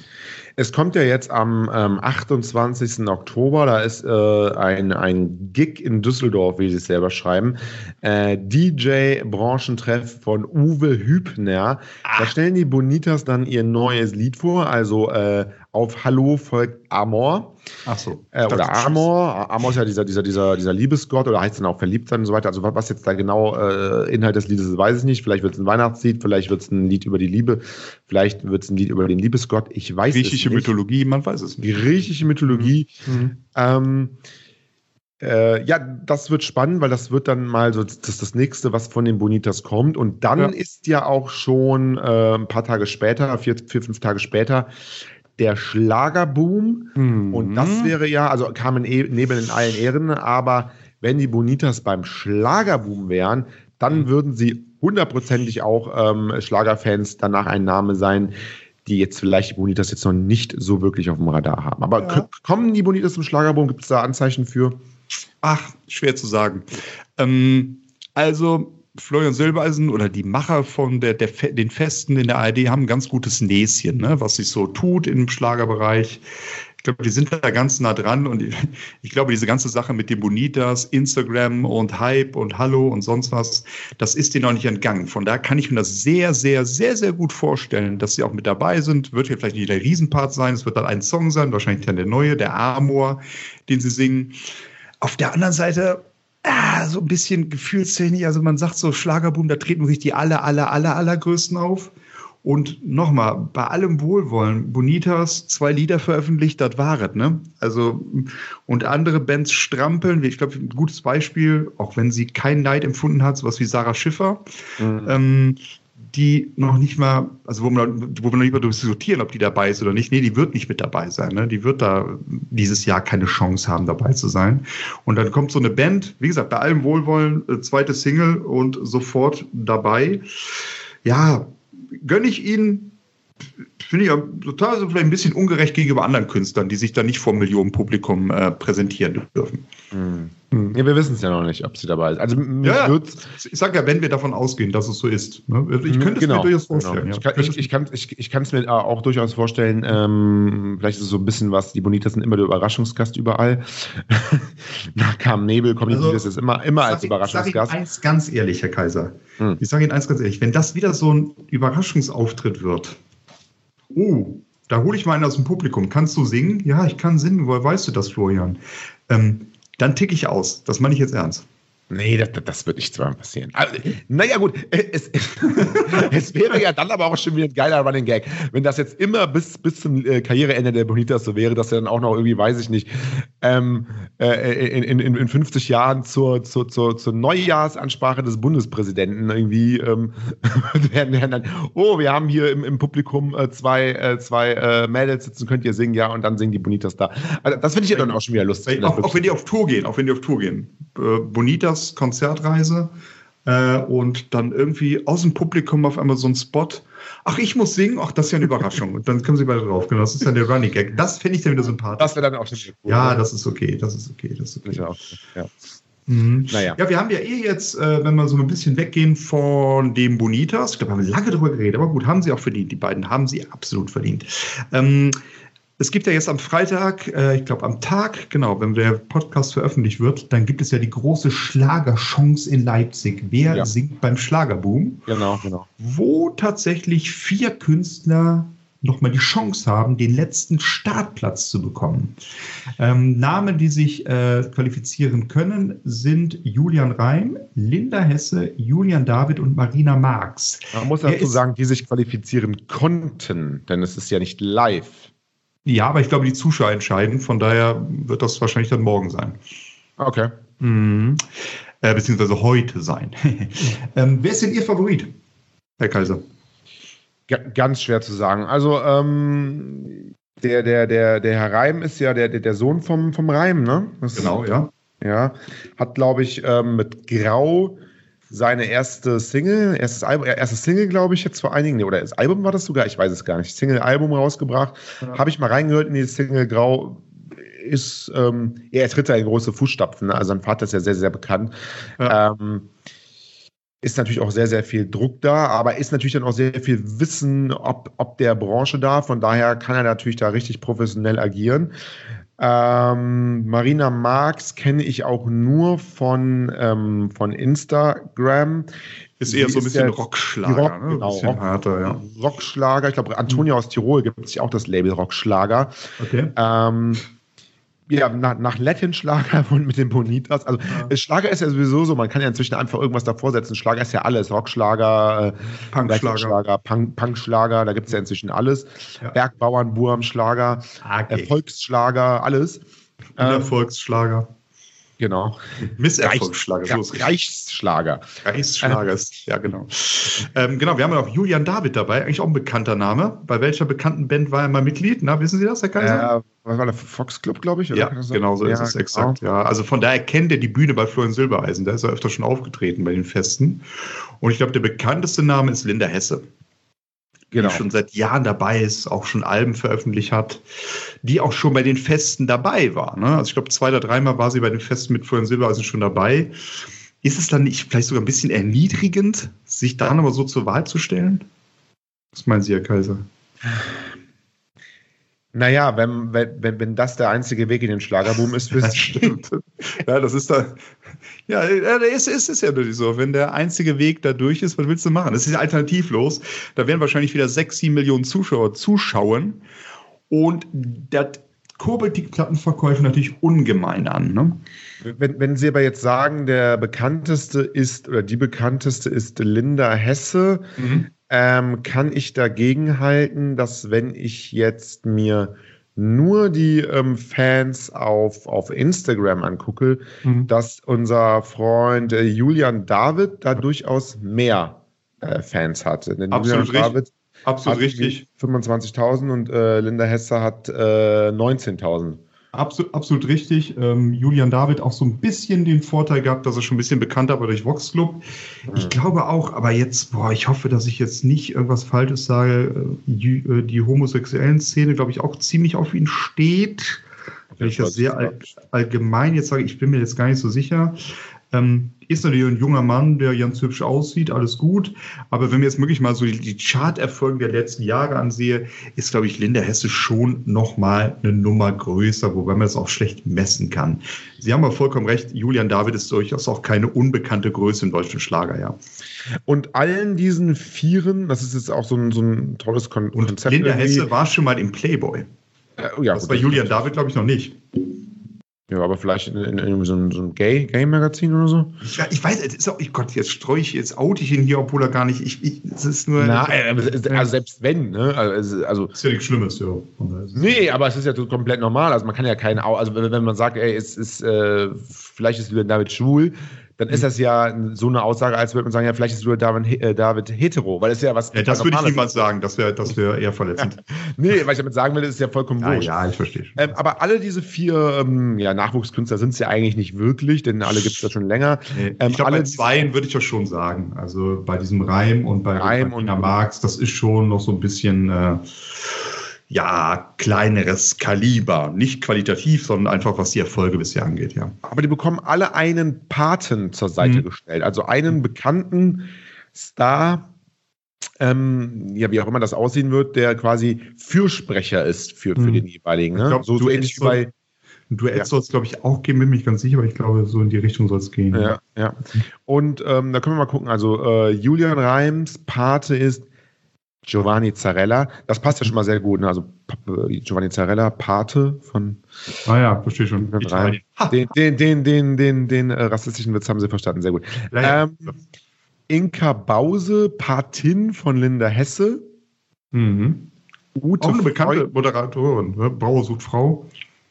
Es kommt ja jetzt am ähm, 28. Oktober, da ist äh, ein, ein Gig in Düsseldorf, wie sie es selber schreiben. Äh, DJ-Branchentreff von Uwe Hübner. Ah. Da stellen die Bonitas dann ihr neues Lied vor, also äh, auf Hallo folgt Amor. Ach so. Äh, oder Amor. Amor ist ja dieser, dieser, dieser, dieser Liebesgott oder heißt dann auch verliebt sein und so weiter. Also was jetzt da genau äh, Inhalt des Liedes ist, weiß ich nicht. Vielleicht wird es ein Weihnachtslied, vielleicht wird es ein Lied über die Liebe, vielleicht wird es ein Lied über den Liebesgott. Ich weiß Griechische es nicht. Mythologie, man weiß es nicht. Griechische Mythologie. Mhm. Ähm, äh, ja, das wird spannend, weil das wird dann mal so das, das nächste, was von den Bonitas kommt. Und dann ja. ist ja auch schon äh, ein paar Tage später, vier, vier, fünf Tage später, der Schlagerboom. Mhm. Und das wäre ja, also kamen e Nebel in allen Ehren, aber wenn die Bonitas beim Schlagerboom wären, dann mhm. würden sie hundertprozentig auch ähm, Schlagerfans danach ein Name sein, die jetzt vielleicht die Bonitas jetzt noch nicht so wirklich auf dem Radar haben. Aber ja. kommen die Bonitas zum Schlagerboom? Gibt es da Anzeichen für? Ach, schwer zu sagen. Ähm, also Florian Silbereisen oder die Macher von der, der, den Festen in der ARD haben ein ganz gutes Näschen, ne, was sich so tut im Schlagerbereich. Ich glaube, die sind da ganz nah dran und ich, ich, glaube, diese ganze Sache mit den Bonitas, Instagram und Hype und Hallo und sonst was, das ist denen noch nicht entgangen. Von daher kann ich mir das sehr, sehr, sehr, sehr gut vorstellen, dass sie auch mit dabei sind. Wird hier vielleicht nicht der Riesenpart sein, es wird dann ein Song sein, wahrscheinlich dann der neue, der Amor, den sie singen. Auf der anderen Seite ah, so ein bisschen gefühlstechnisch. Also man sagt so, Schlagerboom, da treten wirklich die aller, aller, aller, allergrößten auf. Und nochmal, bei allem Wohlwollen, Bonitas zwei Lieder veröffentlicht, das war es, ne? Also, und andere Bands strampeln, ich glaube, ein gutes Beispiel, auch wenn sie keinen Neid empfunden hat, sowas wie Sarah Schiffer, mhm. ähm, die noch nicht mal, also wo, man, wo wir noch nicht mal diskutieren, ob die dabei ist oder nicht. Nee, die wird nicht mit dabei sein. Ne? Die wird da dieses Jahr keine Chance haben, dabei zu sein. Und dann kommt so eine Band, wie gesagt, bei allem Wohlwollen, äh, zweite Single und sofort dabei. Ja, gönne ich ihnen, finde ich ja total so vielleicht ein bisschen ungerecht gegenüber anderen Künstlern, die sich da nicht vor Millionenpublikum äh, präsentieren dürfen. Mhm. Ja, wir wissen es ja noch nicht, ob sie dabei ist. Also ja, ja. ich sage ja, wenn wir davon ausgehen, dass es so ist. Ne? Ich könnte es genau, mir durchaus genau. vorstellen. Genau. Ja. Ich, ich, kann es ich, ich mir auch durchaus vorstellen, ähm, vielleicht ist es so ein bisschen was, die Bonitas sind immer der Überraschungsgast überall. [laughs] Nach kam Nebel, kommt also, das ist immer, immer als Überraschungsgast. Ich sage Ihnen eins ganz ehrlich, Herr Kaiser. Hm. Ich sage Ihnen eins ganz ehrlich, wenn das wieder so ein Überraschungsauftritt wird, oh, Da hole ich mal einen aus dem Publikum. Kannst du singen? Ja, ich kann singen. Woher weißt du das, Florian? Ähm, dann ticke ich aus. Das meine ich jetzt ernst. Nee, das, das wird nicht zweimal passieren. Also, naja, gut, es, [laughs] es, wäre ja dann aber auch schon wieder ein geiler Running Gag, wenn das jetzt immer bis, bis zum äh, Karriereende der Bonitas so wäre, dass er dann auch noch irgendwie, weiß ich nicht, ähm, äh, in, in, in 50 Jahren zur, zur, zur, zur Neujahrsansprache des Bundespräsidenten irgendwie ähm, [laughs] werden, werden dann, oh, wir haben hier im, im Publikum äh, zwei, äh, zwei äh, Mädels sitzen, könnt ihr singen, ja, und dann singen die Bonitas da. Also, das finde ich ja dann auch schon wieder lustig. Auch, auch wenn die auf Tour gehen, auch wenn die auf Tour gehen. Äh, Bonitas Jahres Konzertreise äh, und dann irgendwie aus dem Publikum auf einmal so ein Spot. Ach, ich muss singen. Ach, das ist ja eine Überraschung. Und dann kommen sie beide drauf. Genau, das ist dann der Running Gag. Das fände ich dann wieder sympathisch. Das wäre dann auch schon cool. Ja, das ist okay. Das ist okay. Das ist okay. Auch, ja. Mhm. Naja. Ja, wir haben ja eh jetzt, äh, wenn wir so ein bisschen weggehen von dem Bonitas, ich glaube, haben wir lange darüber geredet, aber gut, haben sie auch verdient. Die beiden haben sie absolut verdient. Ähm, es gibt ja jetzt am Freitag, äh, ich glaube am Tag, genau, wenn der Podcast veröffentlicht wird, dann gibt es ja die große Schlagerchance in Leipzig. Wer ja. singt beim Schlagerboom? Genau, genau. Wo tatsächlich vier Künstler nochmal die Chance haben, den letzten Startplatz zu bekommen. Ähm, Namen, die sich äh, qualifizieren können, sind Julian Reim, Linda Hesse, Julian David und Marina Marx. Man muss dazu sagen, die sich qualifizieren konnten, denn es ist ja nicht live. Ja, aber ich glaube, die Zuschauer entscheiden. Von daher wird das wahrscheinlich dann morgen sein. Okay. Mhm. Äh, beziehungsweise heute sein. [laughs] ähm, wer ist denn Ihr Favorit, Herr Kaiser? G ganz schwer zu sagen. Also, ähm, der, der, der, der Herr Reim ist ja der, der Sohn vom, vom Reim, ne? Das genau, ja. Ja. Hat, glaube ich, ähm, mit Grau seine erste Single, erstes Album, äh, erstes Single, glaube ich, jetzt vor einigen, nee, oder das Album war das sogar, ich weiß es gar nicht, Single-Album rausgebracht. Ja. Habe ich mal reingehört in die Single Grau. Ist, ähm, er tritt da in große Fußstapfen, ne? also sein Vater ist ja sehr, sehr bekannt. Ja. Ähm, ist natürlich auch sehr, sehr viel Druck da, aber ist natürlich dann auch sehr viel Wissen, ob, ob der Branche da. Von daher kann er natürlich da richtig professionell agieren. Ähm, Marina Marx kenne ich auch nur von, ähm, von Instagram. Ist eher die so ein bisschen Rockschlager, Rock, ne? genau, Rock, härter, ja. Rockschlager. Ich glaube, Antonia aus Tirol gibt es ja auch das Label Rockschlager. Okay. Ähm, ja, nach, nach Latin-Schlager [laughs] und mit den Bonitas. Also ja. Schlager ist ja sowieso so, man kann ja inzwischen einfach irgendwas davor setzen. Schlager ist ja alles. Rockschlager, äh, Punkschlager, Punk, Punkschlager, da gibt es ja inzwischen alles. Ja. Bergbauern, Burmschlager, ah, okay. Erfolgsschlager, alles. Erfolgsschlager. Genau. Misserfolgsschlager. So Reichsschlager. Reichsschlager ist, ja, genau. Ähm, genau, wir haben ja auch Julian David dabei, eigentlich auch ein bekannter Name. Bei welcher bekannten Band war er mal Mitglied? Na, wissen Sie das, Herr Kaiser? Äh, was war der Fox Club, glaube ich? ja, genau so ja, ist es genau. exakt. Ja, also von daher kennt er die Bühne bei Florian Silbereisen. Da ist er öfter schon aufgetreten bei den Festen. Und ich glaube, der bekannteste Name ist Linda Hesse genau. die schon seit Jahren dabei ist, auch schon Alben veröffentlicht hat, die auch schon bei den Festen dabei war. Ne? Also ich glaube, zwei oder dreimal war sie bei den Festen mit Florian Silber also schon dabei. Ist es dann nicht vielleicht sogar ein bisschen erniedrigend, sich da nochmal so zur Wahl zu stellen? Was meinen Sie, Herr Kaiser? Naja, wenn, wenn, wenn das der einzige Weg in den Schlagerboom ist, [laughs] das stimmt. ja, das ist da. Ja, es ist, ist ja natürlich so. Wenn der einzige Weg da durch ist, was willst du machen? Das ist alternativlos. Da werden wahrscheinlich wieder sechs, sieben Millionen Zuschauer zuschauen. Und das kurbelt die Plattenverkäufe natürlich ungemein an. Ne? Wenn, wenn Sie aber jetzt sagen, der bekannteste ist oder die bekannteste ist Linda Hesse, mhm ähm, kann ich dagegen halten, dass wenn ich jetzt mir nur die ähm, Fans auf, auf Instagram angucke, mhm. dass unser Freund äh, Julian David da durchaus mehr äh, Fans hatte. Denn Absolut Julian richtig. David Absolut richtig. 25.000 und äh, Linda Hesse hat 19.000. Äh, Absolut, absolut richtig. Ähm, Julian David auch so ein bisschen den Vorteil gehabt, dass er schon ein bisschen bekannter war durch Vox Club. Mhm. Ich glaube auch, aber jetzt, boah, ich hoffe, dass ich jetzt nicht irgendwas Falsches sage. Die, äh, die homosexuellen Szene, glaube ich, auch ziemlich auf ihn steht. Wenn ich das sehr all, allgemein jetzt sage, ich bin mir jetzt gar nicht so sicher. Ähm, ist natürlich ein junger Mann, der ganz hübsch aussieht, alles gut. Aber wenn wir jetzt wirklich mal so die Charterfolgen der letzten Jahre ansehe, ist, glaube ich, Linda Hesse schon noch mal eine Nummer größer, wobei man das auch schlecht messen kann. Sie haben aber vollkommen recht, Julian David ist durchaus auch keine unbekannte Größe im deutschen Schlager, ja. Und allen diesen Vieren, das ist jetzt auch so ein, so ein tolles Kon Und Konzept. Linda. Hesse war schon mal im Playboy. Äh, ja, Das gut, war Julian David, glaube ich, noch nicht. Ja, aber vielleicht in, in, in so einem, so Gay, Gay-Magazin oder so. Ich, ich weiß, es ist auch, ich Gott, jetzt streue ich, jetzt oute ich ihn hier, obwohl er gar nicht, ich, ich es ist nur. Na, äh, also selbst wenn, ne? Also, also ist ja nichts Schlimmes, ja. Nee, aber es ist ja komplett normal. Also man kann ja keinen, also wenn wenn man sagt, ey, es ist, äh, vielleicht ist Julian David schwul, dann ist das ja so eine Aussage, als würde man sagen, ja, vielleicht ist Julian David, äh, David hetero, weil es ja was Ja, das würde ich niemals sagen, das wäre das wär eher verletzend. [laughs] Nee, was ich damit sagen will, ist ja vollkommen Ja, wurscht. ja, ich verstehe. Ähm, aber alle diese vier ähm, ja, Nachwuchskünstler sind es ja eigentlich nicht wirklich, denn alle gibt es ja schon länger. Nee, Ähm, ich glaube, alle bei zweien würde ich das schon sagen. Also bei diesem Reim und bei Reim und- Marx, das ist schon noch so ein bisschen, äh, ja, kleineres Kaliber. Nicht qualitativ, sondern einfach, was die Erfolge bisher angeht, ja. Aber die bekommen alle einen Paten zur Seite Mhm. gestellt. Also einen bekannten Star, ähm, ja, wie auch immer das aussehen wird, der quasi Fürsprecher ist für, für Mhm. den jeweiligen. Ne? Ich glaub, so, so ähnlich wie bei. Ein Duett Ja. soll es, glaube ich, auch geben, bin mir nicht ganz sicher, aber ich glaube, so in die Richtung soll es gehen. Ja, ja. Und ähm, da können wir mal gucken. Also äh, Julian Reims, Pate ist Giovanni Zarella. Das passt ja schon mal sehr gut. Ne? Also P- Giovanni Zarella, Pate von Ah ja, verstehe schon. Den, den, den, den, den, den äh, rassistischen Witz haben sie verstanden. Sehr gut. Ähm, Inka Bause, Patin von Linda Hesse. mhm. Ute, Auch eine bekannte Freu Moderatorin. Ne? Brauer sucht Frau.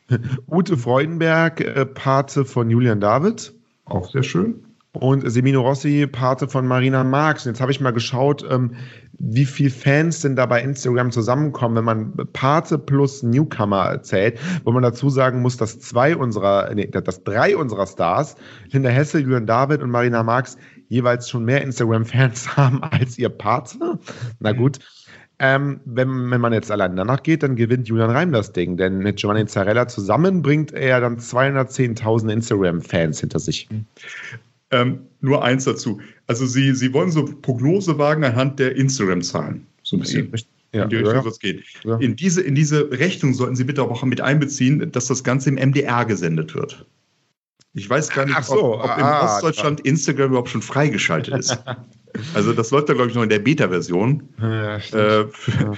[laughs] Ute Freudenberg, äh, Pate von Julian David. Auch sehr schön. Und Semino Rossi, Pate von Marina Marx. Und jetzt habe ich mal geschaut, ähm, wie viel Fans denn da bei Instagram zusammenkommen, wenn man Pate plus Newcomer zählt, wo man dazu sagen muss, dass zwei unserer, nee, dass drei unserer Stars, Linda Hesse, Julian David und Marina Marx, jeweils schon mehr Instagram-Fans [laughs] haben als ihr Pate. Na gut. Ähm, wenn, wenn man jetzt allein danach geht, dann gewinnt Julian Reim das Ding, denn mit Giovanni Zarella zusammen bringt er dann 210.000 Instagram-Fans hinter sich. Ähm, nur eins dazu. Also Sie, Sie wollen so Prognose wagen anhand der Instagram-Zahlen. So ein bisschen. Ja, in die Richtung ja. soll es gehen. Ja. In, diese, in diese Rechnung sollten Sie bitte auch mit einbeziehen, dass das Ganze im MDR gesendet wird. Ich weiß gar nicht, so, ob, ob in ah, Ostdeutschland Instagram überhaupt schon freigeschaltet ist. [laughs] also das läuft da, glaube ich, noch in der Beta-Version. Ja. Äh,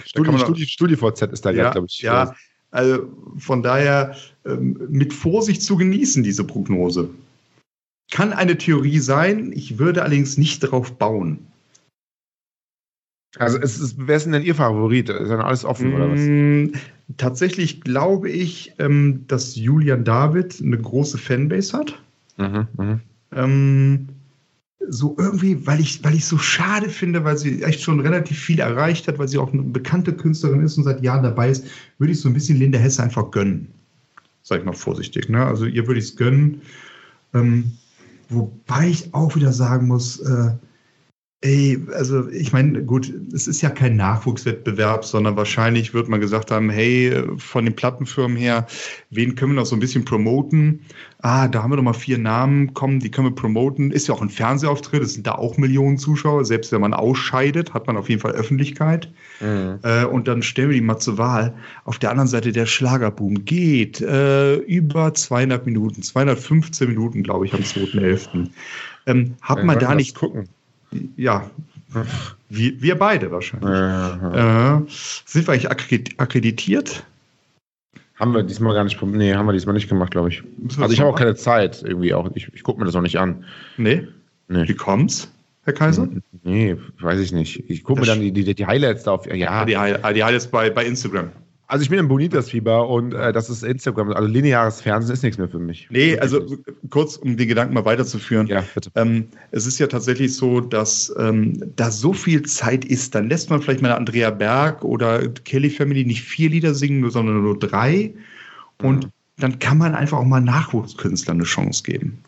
Studi, Studi, StudiVZ ist da ja, glaube ich. ja, also von daher ähm, mit Vorsicht zu genießen, diese Prognose. Kann eine Theorie sein, ich würde allerdings nicht darauf bauen. Also, es ist, wer ist denn, denn Ihr Favorit? Ist dann alles offen, oder was? Mm, Tatsächlich glaube ich, ähm, dass Julian David eine große Fanbase hat. Mhm, mhm. Ähm, so irgendwie, weil ich, weil ich so schade finde, weil sie echt schon relativ viel erreicht hat, weil sie auch eine bekannte Künstlerin ist und seit Jahren dabei ist, würde ich so ein bisschen Linda Hesse einfach gönnen. Sag ich mal vorsichtig. Ne? Also ihr würde ich es gönnen. Ähm, wobei ich auch wieder sagen muss, äh, ey, also ich meine, gut, es ist ja kein Nachwuchswettbewerb, sondern wahrscheinlich wird man gesagt haben, hey, von den Plattenfirmen her, wen können wir noch so ein bisschen promoten? Ah, da haben wir doch mal vier Namen, komm, die können wir promoten. Ist ja auch ein Fernsehauftritt, es sind da auch Millionen Zuschauer. Selbst wenn man ausscheidet, hat man auf jeden Fall Öffentlichkeit. Mhm. Äh, und dann stellen wir die mal zur Wahl. Auf der anderen Seite der Schlagerboom geht äh, über 200 Minuten, 215 Minuten, glaube ich, am 2.11. Ähm, hat Wir man da nicht, gucken? Ja, wir, wir beide wahrscheinlich. Ja. Äh, sind wir eigentlich akkredit- akkreditiert? Haben wir diesmal gar nicht, nee, haben wir diesmal nicht gemacht, glaube ich. Also ich habe auch keine Zeit irgendwie auch. Ich, ich gucke mir das auch nicht an. Nee. Nee. Wie kommt's, Herr Kaiser? Nee, weiß ich nicht. Ich gucke mir dann die, die, die Highlights da auf. Ja, ah, die Highlights bei, bei Instagram. Also ich bin im Bonitas-Fieber und äh, das ist Instagram. Also lineares Fernsehen ist nichts mehr für mich. Nee, also kurz, um den Gedanken mal weiterzuführen. Ja, bitte. Ähm, es ist ja tatsächlich so, dass ähm, da so viel Zeit ist, dann lässt man vielleicht mal Andrea Berg oder Kelly Family nicht vier Lieder singen, sondern nur drei. Und dann kann man einfach auch mal Nachwuchskünstlern eine Chance geben.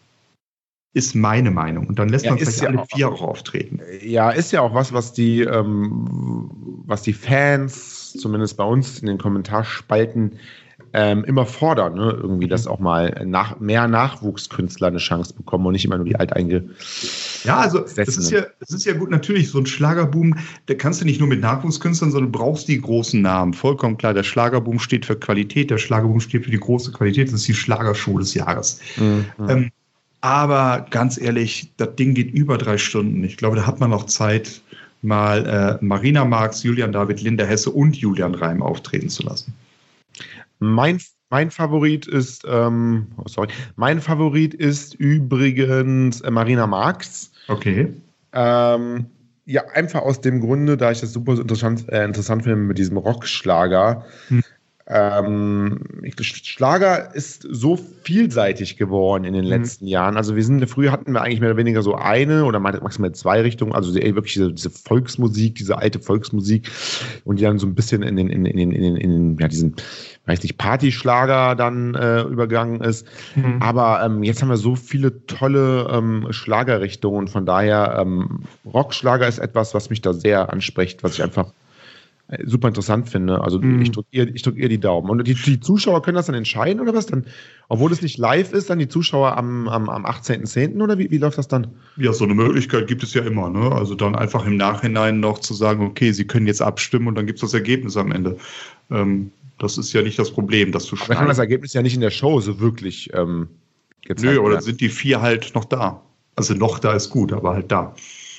Ist meine Meinung. Und dann lässt Ja, man vielleicht ja alle auch- vier auch auftreten. Ja, ist ja auch was, was die, ähm, was die Fans, zumindest bei uns in den Kommentarspalten, ähm, immer fordern, ne? irgendwie, dass auch mal nach, mehr Nachwuchskünstler eine Chance bekommen und nicht immer nur die alteinge. Ja, also das ist ja, das ist ja gut, natürlich, so ein Schlagerboom, da kannst du nicht nur mit Nachwuchskünstlern, sondern du brauchst die großen Namen. Vollkommen klar, der Schlagerboom steht für Qualität, der Schlagerboom steht für die große Qualität, das ist die Schlagershow des Jahres. Mhm. Ähm, aber ganz ehrlich, das Ding geht über drei Stunden. Ich glaube, da hat man noch Zeit, mal äh, Marina Marx, Julian David, Linda Hesse und Julian Reim auftreten zu lassen. Mein, mein Favorit ist, ähm, oh sorry, mein Favorit ist übrigens äh, Marina Marx. Okay. Ähm, ja, einfach aus dem Grunde, da ich das super interessant, äh, interessant finde mit diesem Rockschlager. Hm. Ähm, Schlager ist so vielseitig geworden in den mhm. letzten Jahren. Also wir sind, früher hatten wir eigentlich mehr oder weniger so eine oder maximal zwei Richtungen, also wirklich diese, diese Volksmusik, diese alte Volksmusik und die dann so ein bisschen in den, in, in, in, in, ja, diesen, weiß nicht, Partyschlager dann äh, übergangen ist. Mhm. Aber ähm, jetzt haben wir so viele tolle ähm, Schlagerrichtungen. Von daher, ähm, Rockschlager ist etwas, was mich da sehr anspricht, was ich einfach super interessant finde. Also mm. ich drücke ihr, drück ihr die Daumen. Und die, die, Zuschauer können das dann entscheiden oder was? Dann, obwohl es nicht live ist, dann die Zuschauer am, am, am 18.10. oder wie, wie läuft das dann? Ja, so eine Möglichkeit gibt es ja immer. Ne? Also dann einfach im Nachhinein noch zu sagen, okay, sie können jetzt abstimmen und dann gibt es das Ergebnis am Ende. Ähm, das ist ja nicht das Problem, dass du Aber kann das Ergebnis ja nicht in der Show so wirklich ähm, gezeigt Nö, oder werden. sind die vier halt noch da? Also noch da ist gut, aber halt da.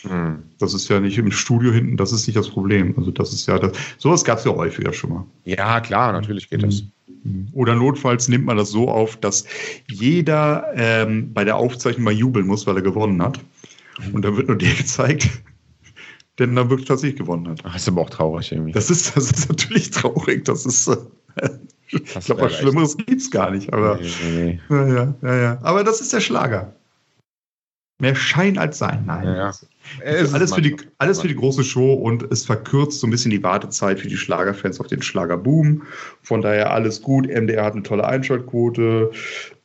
Hm. Das ist ja nicht im Studio hinten, das ist nicht das Problem. Also das ist ja das. Sowas gab es ja häufiger schon mal. Ja, klar, natürlich geht das. Hm. Oder notfalls nimmt man das so auf, dass jeder ähm, bei der Aufzeichnung mal jubeln muss, weil er gewonnen hat. Und dann wird nur [laughs] der gezeigt, der dann wirklich tatsächlich gewonnen hat. Ach, ist aber auch traurig irgendwie. Das ist, das ist natürlich traurig. Das ist. Äh, ich glaube, was Schlimmeres gibt es gar nicht. Aber, nee, nee, nee. Ja, ja, ja. aber das ist der Schlager. Mehr Schein als Sein. Nein. Ja, ja. Alles für, die, alles für die große Show und es verkürzt so ein bisschen die Wartezeit für die Schlagerfans auf den Schlagerboom. Von daher alles gut. MDR hat eine tolle Einschaltquote.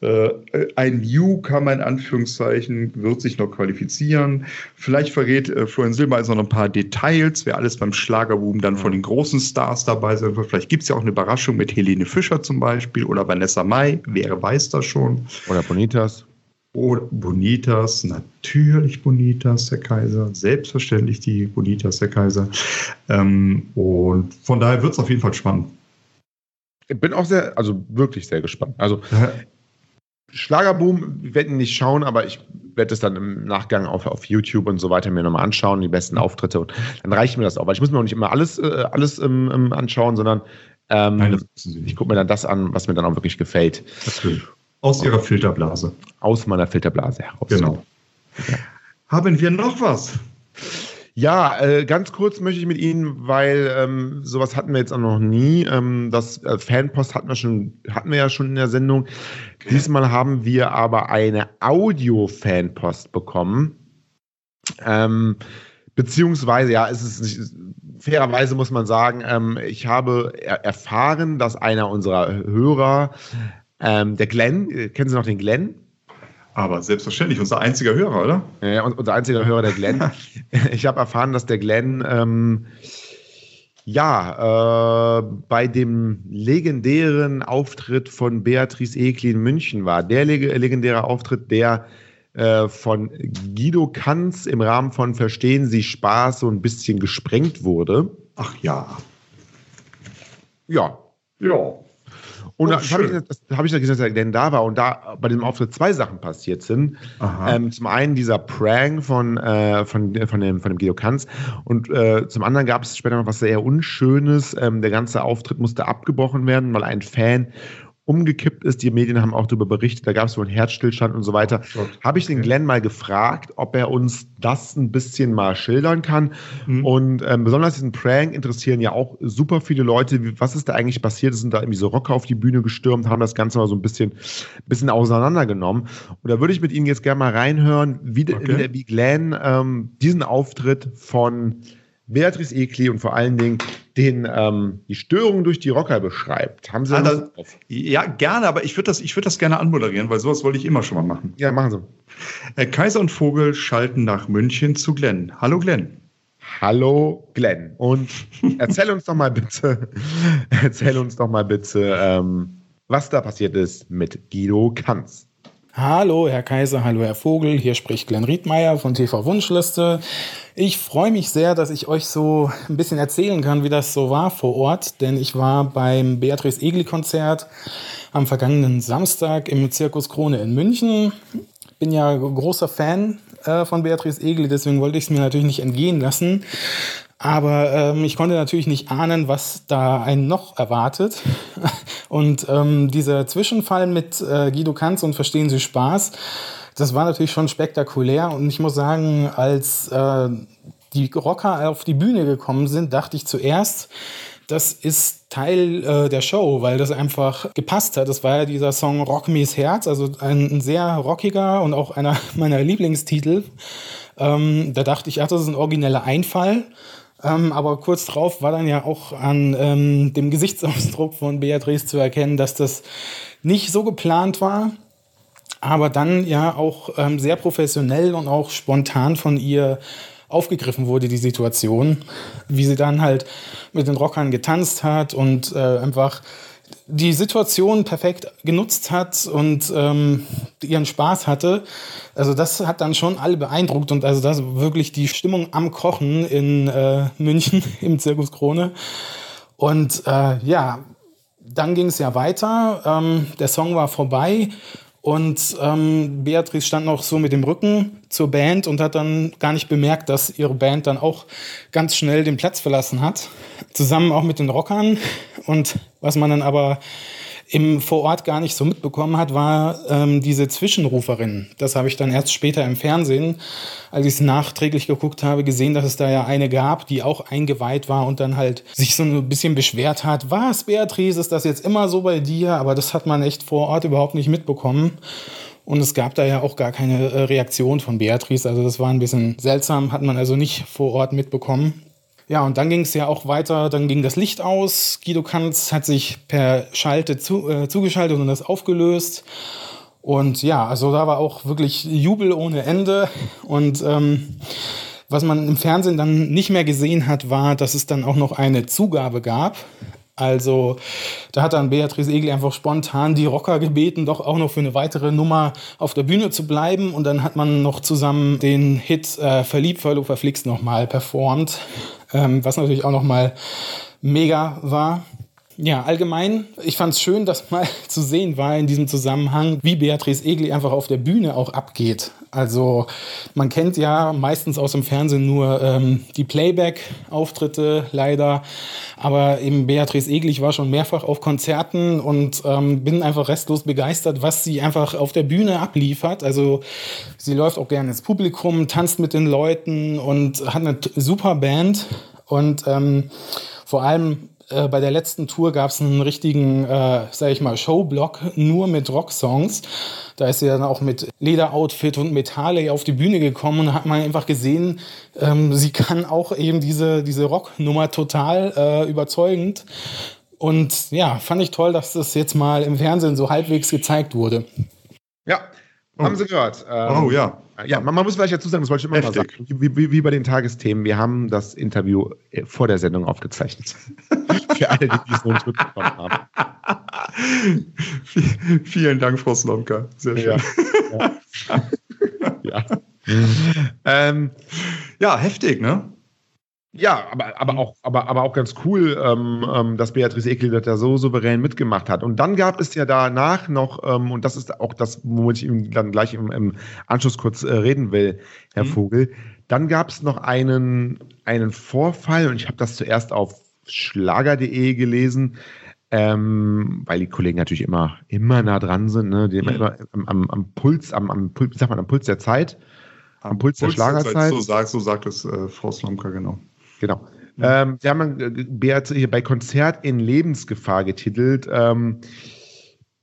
Äh, ein Newcomer in Anführungszeichen wird sich noch qualifizieren. Vielleicht verrät äh, Florian Silber noch ein paar Details, wer alles beim Schlagerboom dann von den großen Stars dabei sein wird. Vielleicht gibt es ja auch eine Überraschung mit Helene Fischer zum Beispiel oder Vanessa Mai. Wer weiß das schon? Oder Bonitas. Oder Bonitas, natürlich Bonitas, Herr Kaiser, selbstverständlich die Bonitas, Herr Kaiser. Ähm, und von daher wird es auf jeden Fall spannend. Ich bin auch sehr, also wirklich sehr gespannt. Also. Schlagerboom, wir werden nicht schauen, aber ich werde es dann im Nachgang auf, auf YouTube und so weiter mir nochmal anschauen, die besten Auftritte und dann reicht mir das auch, weil ich muss mir auch nicht immer alles, äh, alles ähm, anschauen, sondern ähm, Nein, ich gucke mir dann das an, was mir dann auch wirklich gefällt. Natürlich. Aus Ihrer Filterblase. Aus meiner Filterblase heraus. Genau. Ja. Haben wir noch was? Ja, äh, ganz kurz möchte ich mit Ihnen, weil ähm, sowas hatten wir jetzt auch noch nie. Ähm, das äh, Fanpost hatten wir schon, hatten wir ja schon in der Sendung. Okay. Diesmal haben wir aber eine Audio-Fanpost bekommen. Ähm, beziehungsweise, ja, es ist nicht, fairerweise muss man sagen, ähm, ich habe er erfahren, dass einer unserer Hörer ähm, der Glenn, äh, kennen Sie noch den Glenn? Aber selbstverständlich, unser einziger Hörer, oder? Ja, unser einziger Hörer, der Glenn. [laughs] ich habe erfahren, dass der Glenn ähm, ja äh, bei dem legendären Auftritt von Beatrice Ekli in München war. Der leg legendäre Auftritt, der äh, von Guido Kanz im Rahmen von Verstehen Sie Spaß so ein bisschen gesprengt wurde. Ach ja. Ja. Ja. Und oh, das habe ich, hab ich dass er denn da war und da bei dem Auftritt zwei Sachen passiert sind. Ähm, zum einen dieser Prank von, äh, von, von, dem, von dem Guido Kanz und äh, zum anderen gab es später noch was sehr Unschönes. Ähm, der ganze Auftritt musste abgebrochen werden, weil ein Fan umgekippt ist. Die Medien haben auch darüber berichtet, da gab es wohl einen Herzstillstand und so weiter. Oh Habe ich den Glenn mal gefragt, ob er uns das ein bisschen mal schildern kann. Mhm. Und ähm, besonders diesen Prank interessieren ja auch super viele Leute. Was ist da eigentlich passiert? Es sind da irgendwie so Rocker auf die Bühne gestürmt, haben das Ganze mal so ein bisschen, bisschen auseinandergenommen. Und da würde ich mit Ihnen jetzt gerne mal reinhören, wie, okay. wie, wie Glenn ähm, diesen Auftritt von Beatrice Ekli und vor allen Dingen den, ähm, die Störung durch die Rocker beschreibt. Haben Sie ah, das, Ja, gerne, aber ich würde das, würd das gerne anmoderieren, weil sowas wollte ich immer schon mal machen. Ja, machen Sie. Äh, Kaiser und Vogel schalten nach München zu Glenn. Hallo Glenn. Hallo Glenn. Und erzähl uns doch mal bitte, [laughs] erzähl uns doch mal bitte, ähm, was da passiert ist mit Guido Kanz. Hallo, Herr Kaiser, hallo, Herr Vogel. Hier spricht Glenn Riedmeier von TV Wunschliste. Ich freue mich sehr, dass ich euch so ein bisschen erzählen kann, wie das so war vor Ort, denn ich war beim Beatrice Egli-Konzert am vergangenen Samstag im Zirkus Krone in München. Bin ja großer Fan äh, von Beatrice Egli, deswegen wollte ich es mir natürlich nicht entgehen lassen. Aber ähm, ich konnte natürlich nicht ahnen, was da einen noch erwartet. [laughs] Und ähm, dieser Zwischenfall mit äh, Guido Kanz und Verstehen Sie Spaß, das war natürlich schon spektakulär. Und ich muss sagen, als äh, die Rocker auf die Bühne gekommen sind, dachte ich zuerst, das ist Teil äh, der Show, weil das einfach gepasst hat. Das war ja dieser Song Rock Me's Herz, also ein, ein sehr rockiger und auch einer [laughs] meiner Lieblingstitel. Ähm, da dachte ich, ach, das ist ein origineller Einfall. Ähm, aber kurz drauf war dann ja auch an ähm, dem Gesichtsausdruck von Beatrice zu erkennen, dass das nicht so geplant war, aber dann ja auch ähm, sehr professionell und auch spontan von ihr aufgegriffen wurde, die Situation, wie sie dann halt mit den Rockern getanzt hat und äh, einfach die Situation perfekt genutzt hat und ähm, ihren Spaß hatte. Also das hat dann schon alle beeindruckt und also das wirklich die Stimmung am Kochen in äh, München [laughs] im Zirkus Krone. Und äh, ja, dann ging es ja weiter. Ähm, der Song war vorbei und ähm, Beatrice stand noch so mit dem Rücken zur Band und hat dann gar nicht bemerkt, dass ihre Band dann auch ganz schnell den Platz verlassen hat. Zusammen auch mit den Rockern. Und was man dann aber im vor Ort gar nicht so mitbekommen hat, war ähm, diese Zwischenruferin. Das habe ich dann erst später im Fernsehen, als ich es nachträglich geguckt habe, gesehen, dass es da ja eine gab, die auch eingeweiht war und dann halt sich so ein bisschen beschwert hat. Was, Beatrice, ist das jetzt immer so bei dir? Aber das hat man echt vor Ort überhaupt nicht mitbekommen. Und es gab da ja auch gar keine äh, Reaktion von Beatrice. Also das war ein bisschen seltsam, hat man also nicht vor Ort mitbekommen. Ja, und dann ging es ja auch weiter, dann ging das Licht aus. Guido Kanz hat sich per Schalte zu, äh, zugeschaltet und das aufgelöst. Und ja, also da war auch wirklich Jubel ohne Ende. Und ähm, was man im Fernsehen dann nicht mehr gesehen hat, war, dass es dann auch noch eine Zugabe gab. Also da hat dann Beatrice Egli einfach spontan die Rocker gebeten, doch auch noch für eine weitere Nummer auf der Bühne zu bleiben. Und dann hat man noch zusammen den Hit äh, Verliebt, Verlo, Verflixt nochmal performt ähm, was natürlich auch nochmal mega war. Ja, allgemein, ich fand es schön, dass [laughs] mal zu sehen war in diesem Zusammenhang, wie Beatrice Egli einfach auf der Bühne auch abgeht. Also man kennt ja meistens aus dem Fernsehen nur ähm, die Playback-Auftritte leider, aber eben Beatrice Egli, ich war schon mehrfach auf Konzerten und ähm, bin einfach restlos begeistert, was sie einfach auf der Bühne abliefert. Also sie läuft auch gerne ins Publikum, tanzt mit den Leuten und hat eine super Band und ähm, vor allem äh, bei der letzten Tour gab es einen richtigen, äh, sag ich mal, Showblock nur mit Rocksongs. Da ist sie dann auch mit Lederoutfit und mit Harley auf die Bühne gekommen und hat man einfach gesehen, ähm, sie kann auch eben diese, diese Rocknummer total äh, überzeugend. Und ja, fand ich toll, dass das jetzt mal im Fernsehen so halbwegs gezeigt wurde. Ja, Oh. Haben Sie gehört? Ähm, oh ja. Ja, man, man, muss vielleicht dazu sagen, das wollte ich immer mal sagen. Wie, wie, wie, bei den Tagesthemen, wir haben das Interview äh, vor der Sendung aufgezeichnet. [laughs] Für alle, die es noch nicht mitbekommen haben. Vielen Dank, Frau Slomka. Sehr schön. Ja. ja. [laughs] ja. ähm, ja heftig, ne? Ja, aber, aber, auch, aber, aber auch ganz cool, ähm, ähm, dass Beatrice Ekel das da so souverän mitgemacht hat. Und dann gab es ja danach noch, ähm, und das ist auch das, womit ich dann gleich im, im Anschluss kurz äh, reden will, Herr mhm. Vogel, dann gab es noch einen, einen Vorfall, und ich habe das zuerst auf schlager.de gelesen, ähm, weil die Kollegen natürlich immer, immer nah dran sind, ne? die immer, mhm. immer am, am, am Puls, am, am, Puls, sagt man, am Puls der Zeit, am Puls, Puls der Schlagerzeit. So sagt, so sagt es äh, Frau Slomka, genau. Genau. Ähm, sie haben äh, Beat hier bei Konzert in Lebensgefahr getitelt. Ähm,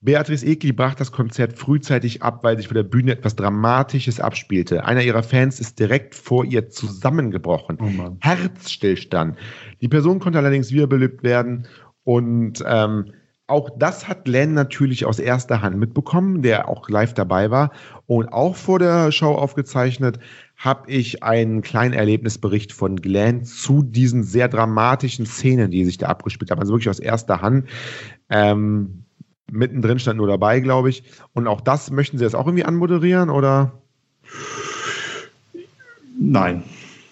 Beatrice Egli brach das Konzert frühzeitig ab, weil sich vor der Bühne etwas Dramatisches abspielte. Einer ihrer Fans ist direkt vor ihr zusammengebrochen. Oh Herzstillstand. Die Person konnte allerdings wiederbelebt werden und ähm, auch das hat Len natürlich aus erster Hand mitbekommen, der auch live dabei war und auch vor der Show aufgezeichnet habe ich einen kleinen Erlebnisbericht von Glenn zu diesen sehr dramatischen Szenen, die sich da abgespielt haben. Also wirklich aus erster Hand. Ähm, mittendrin stand nur dabei, glaube ich. Und auch das möchten Sie jetzt auch irgendwie anmoderieren oder? Nein.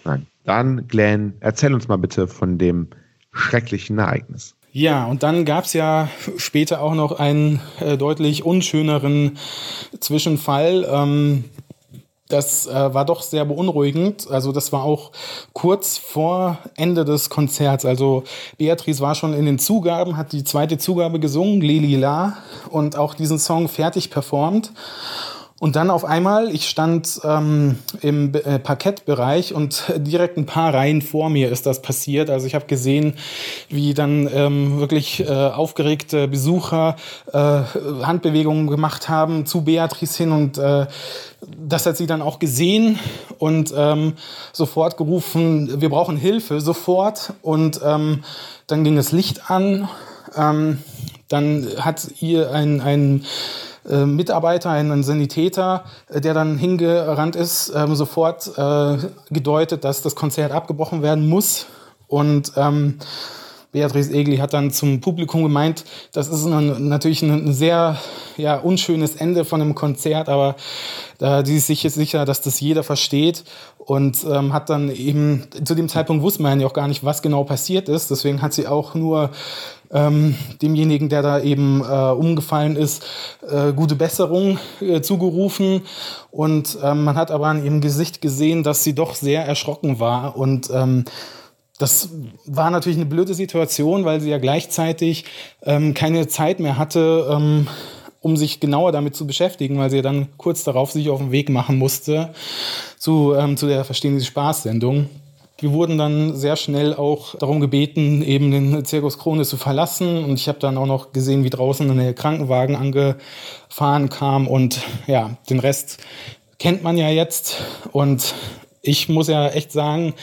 Nein. Dann, Glenn, erzähl uns mal bitte von dem schrecklichen Ereignis. Ja, und dann gab es ja später auch noch einen äh, deutlich unschöneren Zwischenfall. Ähm, das äh, war doch sehr beunruhigend. Also das war auch kurz vor Ende des Konzerts. Also Beatrice war schon in den Zugaben, hat die zweite Zugabe gesungen, Lili La, und auch diesen Song fertig performt. Und dann auf einmal, ich stand ähm, im äh, Parkettbereich und direkt ein paar Reihen vor mir ist das passiert. Also ich habe gesehen, wie dann ähm, wirklich äh, aufgeregte Besucher äh, Handbewegungen gemacht haben zu Beatrice hin und äh, das hat sie dann auch gesehen und ähm, sofort gerufen, wir brauchen Hilfe, sofort. Und ähm, dann ging das Licht an. Ähm, dann hat ihr ein, ein äh, Mitarbeiter, ein Sanitäter, äh, der dann hingerannt ist, ähm, sofort äh, gedeutet, dass das Konzert abgebrochen werden muss. Und ähm, Beatrice Egli hat dann zum Publikum gemeint, das ist ein, natürlich ein, sehr ja, unschönes Ende von einem Konzert, aber äh, sie ist sich sicher, dass das jeder versteht und ähm, hat dann eben, zu dem Zeitpunkt wusste man ja auch gar nicht, was genau passiert ist, deswegen hat sie auch nur ähm, demjenigen, der da eben äh, umgefallen ist, äh, gute Besserung äh, zugerufen. Und ähm, man hat aber an ihrem Gesicht gesehen, dass sie doch sehr erschrocken war. Und ähm, das war natürlich eine blöde Situation, weil sie ja gleichzeitig ähm, keine Zeit mehr hatte, ähm, um sich genauer damit zu beschäftigen, weil sie ja dann kurz darauf sich auf den Weg machen musste zu, ähm, zu der Verstehen Sie Spaß-Sendung. Wir wurden dann sehr schnell auch darum gebeten, eben den Zirkus Krone zu verlassen. Und ich habe dann auch noch gesehen, wie draußen ein Krankenwagen angefahren kam. Und ja, den Rest kennt man ja jetzt. Und ich muss ja echt sagen,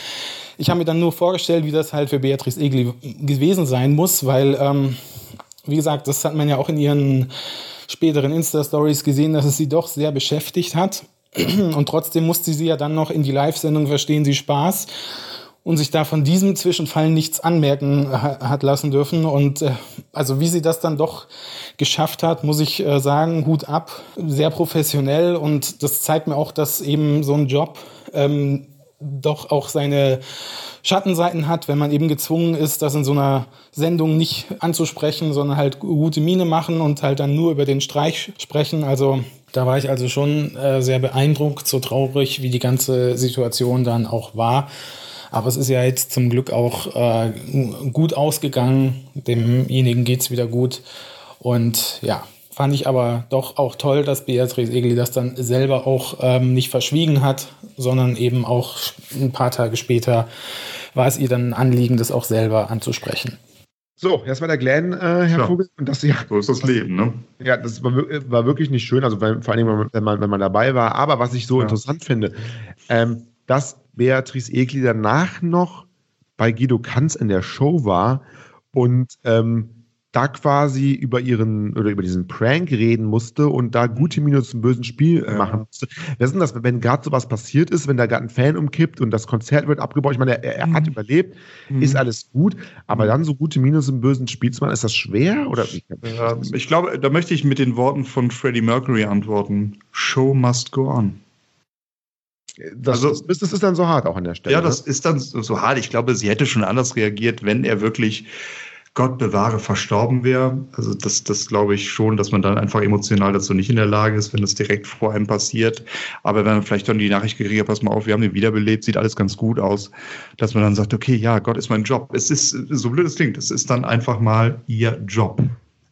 ich habe mir dann nur vorgestellt, wie das halt für Beatrice Egli gewesen sein muss, weil, ähm, wie gesagt, das hat man ja auch in ihren späteren Insta-Stories gesehen, dass es sie doch sehr beschäftigt hat. [clears throat] Und trotzdem musste sie ja dann noch in die Live-Sendung Verstehen Sie Spaß und sich da von diesem Zwischenfall nichts anmerken hat lassen dürfen. Und äh, also wie sie das dann doch geschafft hat, muss ich äh, sagen, Hut ab, sehr professionell. Und das zeigt mir auch, dass eben so ein Job ähm, doch auch seine Schattenseiten hat, wenn man eben gezwungen ist, das in so einer Sendung nicht anzusprechen, sondern halt gute Miene machen und halt dann nur über den Streich sprechen. Also da war ich also schon äh, sehr beeindruckt, so traurig, wie die ganze Situation dann auch war. Aber es ist ja jetzt zum Glück auch äh, gut ausgegangen. Demjenigen geht es wieder gut. Und ja, fand ich aber doch auch toll, dass Beatrice Egli das dann selber auch ähm, nicht verschwiegen hat, sondern eben auch ein paar Tage später war es ihr dann ein Anliegen, das auch selber anzusprechen. So, erstmal der Glenn, äh, Herr ja. Vogel. Und das, ja, so ist das Leben, ne? Ja, das war, war wirklich nicht schön, also wenn, vor allem, wenn man, wenn man dabei war. Aber was ich so ja. interessant finde, ähm, dass Beatrice Egli danach noch bei Guido Kanz in der Show war und ähm, da quasi über ihren oder über diesen Prank reden musste und da gute Minus zum bösen Spiel ja. machen musste. Wer ist denn das, wenn gerade sowas passiert ist, wenn da gerade ein Fan umkippt und das Konzert wird abgebaut? Ich meine, er, er mhm. hat überlebt, mhm. ist alles gut, aber mhm. dann so gute Minus im bösen Spiel zu machen, ist das schwer? Oder ja, ich glaube, da möchte ich mit den Worten von Freddie Mercury antworten: Show must go on. Das, also, das, ist dann so hart auch an der Stelle. Ja, das ne? ist dann so hart. Ich glaube, sie hätte schon anders reagiert, wenn er wirklich Gott bewahre verstorben wäre. Also das, das glaube ich schon, dass man dann einfach emotional dazu nicht in der Lage ist, wenn das direkt vor einem passiert. Aber wenn man vielleicht dann die Nachricht gekriegt hat, pass mal auf, wir haben den wiederbelebt, sieht alles ganz gut aus, dass man dann sagt, okay, ja, Gott ist mein Job. Es ist, so blöd es klingt, es ist dann einfach mal ihr Job.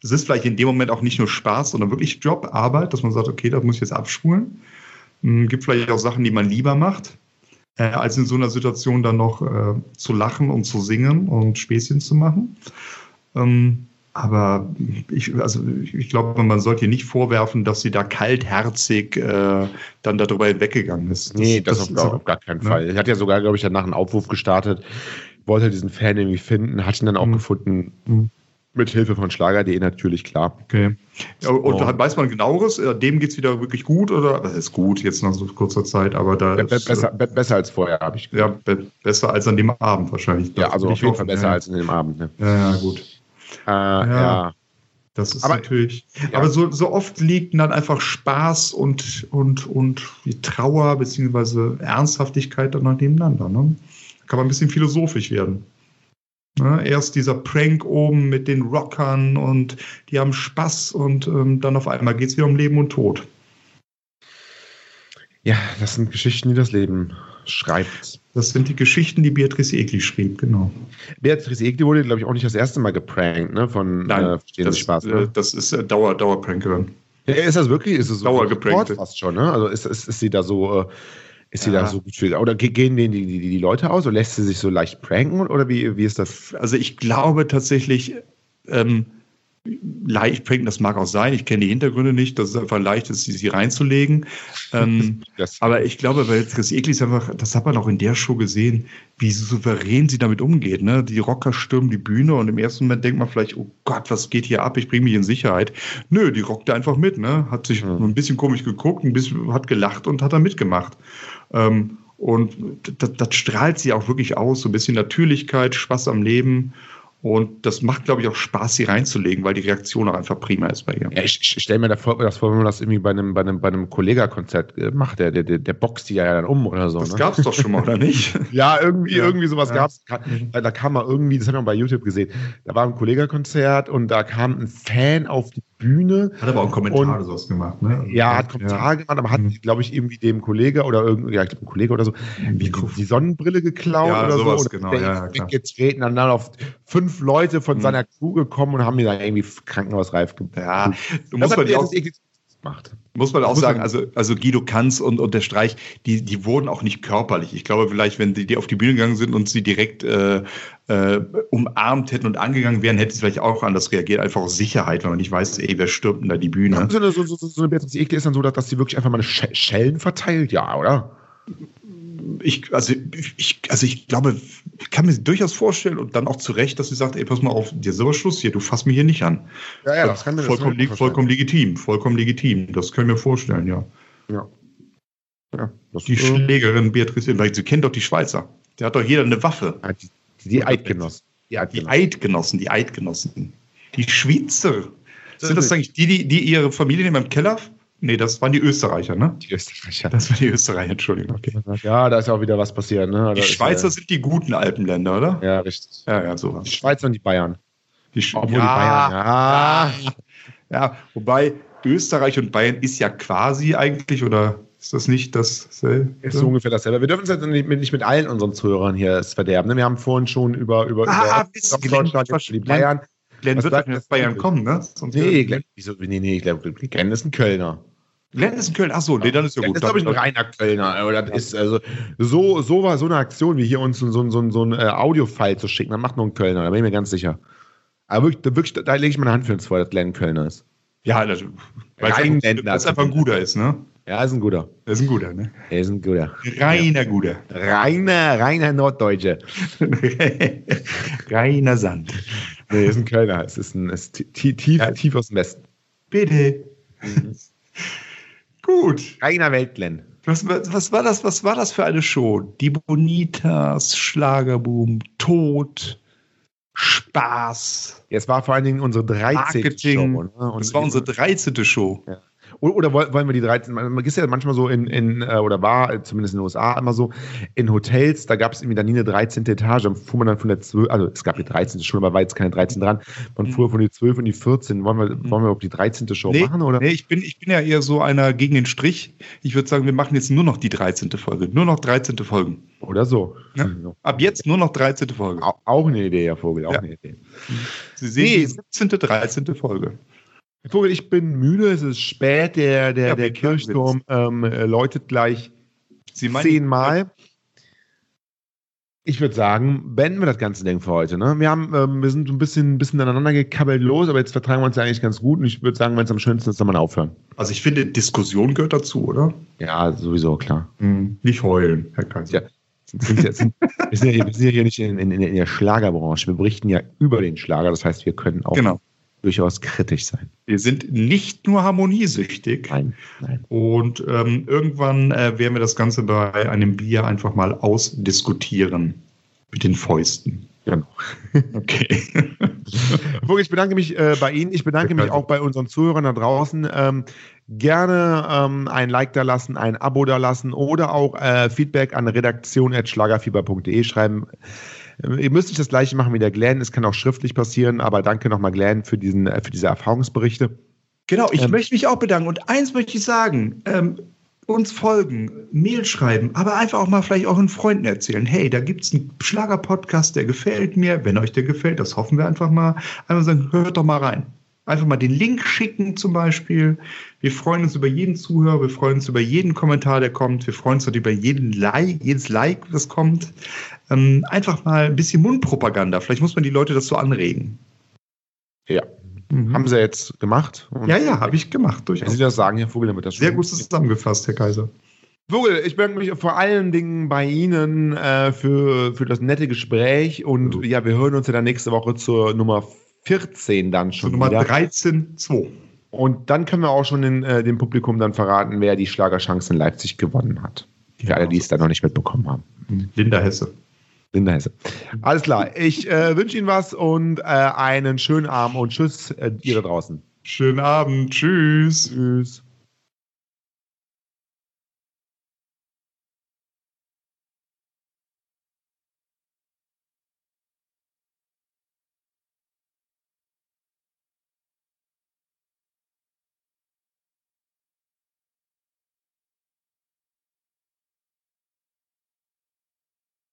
Es ist vielleicht in dem Moment auch nicht nur Spaß, sondern wirklich Job, Arbeit, dass man sagt, okay, das muss ich jetzt abspulen. Hm, gibt vielleicht auch Sachen, die man lieber macht äh, als in so einer Situation dann noch äh, zu lachen und zu singen und Späßchen zu machen. Ähm, aber ich, also ich glaube, man sollte ihr nicht vorwerfen, dass sie da kaltherzig äh, dann darüber hinweggegangen ist. Das, nee, das, das auf, auf, gar keinen ne? Fall. Er hat ja sogar, glaube ich, danach einen Aufruf gestartet, wollte diesen Fan irgendwie finden, hat ihn dann auch mhm. gefunden. Mhm. Mit Hilfe von Schlager.de natürlich, klar. Okay. und oh. weiß man genaueres? Äh, dem geht es wieder wirklich gut oder? Das ist gut jetzt nach so kurzer Zeit, aber da. Be besser, be besser als vorher, habe ich gesagt. Ja, be besser als an dem Abend wahrscheinlich. Ja, also auf jeden Fall besser ja. als an dem Abend. Ne? Ja, ja, gut. Äh, ja. ja. Das ist aber, natürlich. Ja. Aber so, so oft liegt dann einfach Spaß und, und, und Trauer bzw. Ernsthaftigkeit dann nebeneinander. Ne? Da kann man ein bisschen philosophisch werden. Ne? Erst dieser Prank oben mit den Rockern und die haben Spaß und ähm, dann auf einmal geht es wieder um Leben und Tod. Ja, das sind Geschichten, die das Leben schreibt. Das sind die Geschichten, die Beatrice Egli schrieb, genau. Beatrice Egli wurde, glaube ich, auch nicht das erste Mal geprankt, ne? Von Nein, äh, Verstehen das, Spaß. Ne? das ist äh, Dauer, Dauerprankerin. Ja, ist das wirklich? Ist es so Dauergeprankt? fast schon, ne? Also ist, ist, ist sie da so, äh, ist sie ja. da so gut für? Oder gehen denen die, die, die Leute aus oder lässt sie sich so leicht pranken oder wie, wie ist das? Also ich glaube tatsächlich, ähm, leicht pranken, das mag auch sein. Ich kenne die Hintergründe nicht, dass es einfach leicht ist, sie, sie reinzulegen. Ähm, [laughs] aber ich glaube, weil Chris Egli ist einfach, das hat man auch in der Show gesehen, wie souverän sie damit umgeht. Ne? Die Rocker stürmen die Bühne und im ersten Moment denkt man vielleicht, oh Gott, was geht hier ab? Ich bringe mich in Sicherheit. Nö, die rockte einfach mit, ne? Hat sich mhm. ein bisschen komisch geguckt, ein bisschen hat gelacht und hat da mitgemacht. Ähm, und das, das strahlt sie auch wirklich aus, so ein bisschen Natürlichkeit, Spaß am Leben. Und das macht, glaube ich, auch Spaß, sie reinzulegen, weil die Reaktion auch einfach prima ist bei ihr. Ja, ich, ich stelle mir das vor, das vor, wenn man das irgendwie bei einem, bei einem, bei einem Kollega-Konzert äh, macht, der, der, der boxt die ja dann um oder so. Das ne? gab es doch schon mal, oder nicht? [laughs] ja, irgendwie, ja. irgendwie sowas ja. gab es. Da kam mal irgendwie, das hat man bei YouTube gesehen, da war ein Kollega-Konzert und da kam ein Fan auf die Bühne. Hat aber auch einen Kommentar und, oder sowas gemacht, ne? Ja, hat Kommentare gemacht, aber hat, mhm. glaube ich, irgendwie dem Kollege oder irgendwie, ja, ich glaube, Kollege oder so, die, die Sonnenbrille geklaut ja, oder sowas, so. Und genau, ja, ja, getreten und dann auf fünf Leute von mhm. seiner Crew gekommen und haben mir da irgendwie krankenhausreif gemacht. Ja, du musst man auch, macht. Muss man auch sagen, also, also Guido Kanz und, und der Streich, die, die wurden auch nicht körperlich. Ich glaube, vielleicht, wenn die, die auf die Bühne gegangen sind und sie direkt äh, äh, umarmt hätten und angegangen wären, hätte sie vielleicht auch anders reagiert. Einfach aus Sicherheit, weil man nicht weiß, ey, wer stürmt denn da die Bühne? So eine, so, so, so eine Beatrice Egli ist dann so, dass, dass sie wirklich einfach mal Schellen verteilt, ja, oder? Ich, also ich, also ich glaube, ich kann mir durchaus vorstellen und dann auch zu Recht, dass sie sagt, ey, pass mal auf, dir ist aber Schluss hier, du fasst mich hier nicht an. Ja, ja, das kann mir vollkommen, das vollkommen legitim, vollkommen legitim. Das können wir vorstellen, ja. Ja. ja die äh, Schlägerin Beatrice, weil sie kennt doch die Schweizer. Der hat doch jeder eine Waffe. Die, die Eidgenossen. Die Eidgenossen. Die Eidgenossen, die Eidgenossen. Die Schweizer. Sind das eigentlich die, die, die ihre Familie in meinem Keller Nee, das waren die Österreicher, ne? Die Österreicher. Das waren die Österreicher, Entschuldigung. Okay. Ja, da ist auch wieder was passiert, ne? Die Schweizer äh, sind die guten Alpenländer, oder? Ja, richtig. Ja, ja, sowas. Die Schweizer und die Bayern. Die, Sch Obwohl ja, die Bayern, ja. Ja, wobei Österreich und Bayern ist ja quasi eigentlich, oder ist das nicht dasselbe? Ist so ungefähr dasselbe. Wir dürfen es jetzt nicht mit, nicht mit allen unseren Zuhörern hier verderben. Ne? Wir haben vorhin schon über, über, ah, über Deutschland, die Bayern. Glenn wird aus Bayern kommen, ne? Sonst nee, Glenn, wieso, nee, nee, Glenn ist ein Kölner. Glenn ist in Köln. Achso, nee, dann ist ja gut. Das ist, glaube ich, ein reiner Kölner. Oder das ist also so, so war so eine Aktion, wie hier uns so, so, so, so ein äh, Audio-File zu schicken. Dann macht noch ein Kölner, da bin ich mir ganz sicher. Aber wirklich, da, wirklich, da lege ich meine Hand für ins Feuer, dass Glenn ein Kölner ist. Ja, das, weil es einfach ein guter ist, ne? Ja, ist ein guter. Er ist ein guter, ne? Er ist ein guter. Reiner guter. Reiner, reiner Norddeutsche. [laughs] reiner Sand. Nee, ist ein Kölner. Es ist ein ist tief, tief, ja. tief aus dem Westen. Bitte. Mhm. Gut. Reiner Weltlen. Was, was, war das, was war das für eine Show? Die Bonitas, Schlagerboom, Tod, Spaß. Es war vor allen Dingen unsere 13. Show. Ne? das war unsere 13. Show. Ja. Oder wollen wir die 13, man ist ja manchmal so in, in äh, oder war zumindest in den USA immer so, in Hotels, da gab es irgendwie dann nie eine 13. Etage, dann fuhr man dann von der 12, also es gab die 13. schon, aber war jetzt keine 13 dran, man fuhr von die 12 und die 14. Wollen wir, mhm. wollen wir auf die 13. Show nee, machen? Oder? Nee, ich bin, ich bin ja eher so einer gegen den Strich. Ich würde sagen, wir machen jetzt nur noch die 13. Folge, nur noch 13. Folgen. Oder so. Ja. Ab jetzt nur noch 13. Folge. Auch eine Idee, Herr Vogel, auch ja. eine Idee. Sie sehen nee. die 17., 13. Folge. Vogel, ich bin müde, es ist spät, der, der, ja, der Kirchturm ähm, äh, läutet gleich zehnmal. Ich würde sagen, beenden wir das ganze Ding für heute. Ne? Wir, haben, ähm, wir sind ein bisschen, ein bisschen aneinander gekabbelt los, aber jetzt vertragen wir uns ja eigentlich ganz gut und ich würde sagen, wenn es am schönsten ist, dann mal aufhören. Also ich finde, Diskussion gehört dazu, oder? Ja, sowieso, klar. Mhm. Nicht heulen, Herr Kaiser. Ja. wir, sind ja hier, wir sind ja hier nicht in, in, in, der Schlagerbranche. Wir berichten ja über den Schlager. Das heißt, wir können auch genau durchaus kritisch sein. Wir sind nicht nur harmoniesüchtig. Nein, nein. Und ähm, irgendwann äh, werden wir das Ganze bei einem Bier einfach mal ausdiskutieren. Mit den Fäusten. Genau. [laughs] Okay. [laughs] ich bedanke mich äh, bei Ihnen. Ich bedanke mich auch bei unseren Zuhörern da draußen. Ähm, gerne ähm, ein Like da lassen, ein Abo da lassen oder auch äh, Feedback an redaktion.schlagerfieber.de schreiben. Ihr müsst nicht das gleiche machen wie der Glenn. Es kann auch schriftlich passieren, aber danke nochmal, Glenn, für, diesen, äh, für diese Erfahrungsberichte. Genau, ich ähm, möchte mich auch bedanken. Und eins möchte ich sagen: ähm, uns folgen, Mail schreiben, aber einfach auch mal vielleicht auch einen Freunden erzählen. Hey, da gibt es einen Schlager-Podcast, der gefällt mir. Wenn euch der gefällt, das hoffen wir einfach mal. Einfach sagen, hört doch mal rein. Einfach mal den Link schicken zum Beispiel. Wir freuen uns über jeden Zuhörer, wir freuen uns über jeden Kommentar, der kommt. Wir freuen uns über jeden like, jedes Like, das kommt. Ähm, einfach mal ein bisschen Mundpropaganda. Vielleicht muss man die Leute dazu anregen. Ja, Mhm. Haben Sie jetzt gemacht? ja, ja, habe ich gemacht. Durchaus. Wenn Sie das sagen, Herr Vogel, damit das Sehr gut zusammengefasst, Herr Kaiser. Vogel, ich bedanke mich vor allen Dingen bei Ihnen äh, für, für das nette Gespräch und mhm. ja, wir hören uns ja dann nächste Woche zur Nummer 14 dann schon. Zur Nummer 13.2. Und dann können wir auch schon den, äh, dem Publikum dann verraten, wer die Schlagerchance in Leipzig gewonnen hat. Für ja, alle, die es da noch nicht mitbekommen haben. Linda Hesse. Linda Hesse. Alles klar. Ich äh, wünsche Ihnen was und äh, einen schönen Abend und tschüss, äh, ihr da draußen. Schönen Abend. Tschüss. Tschüss.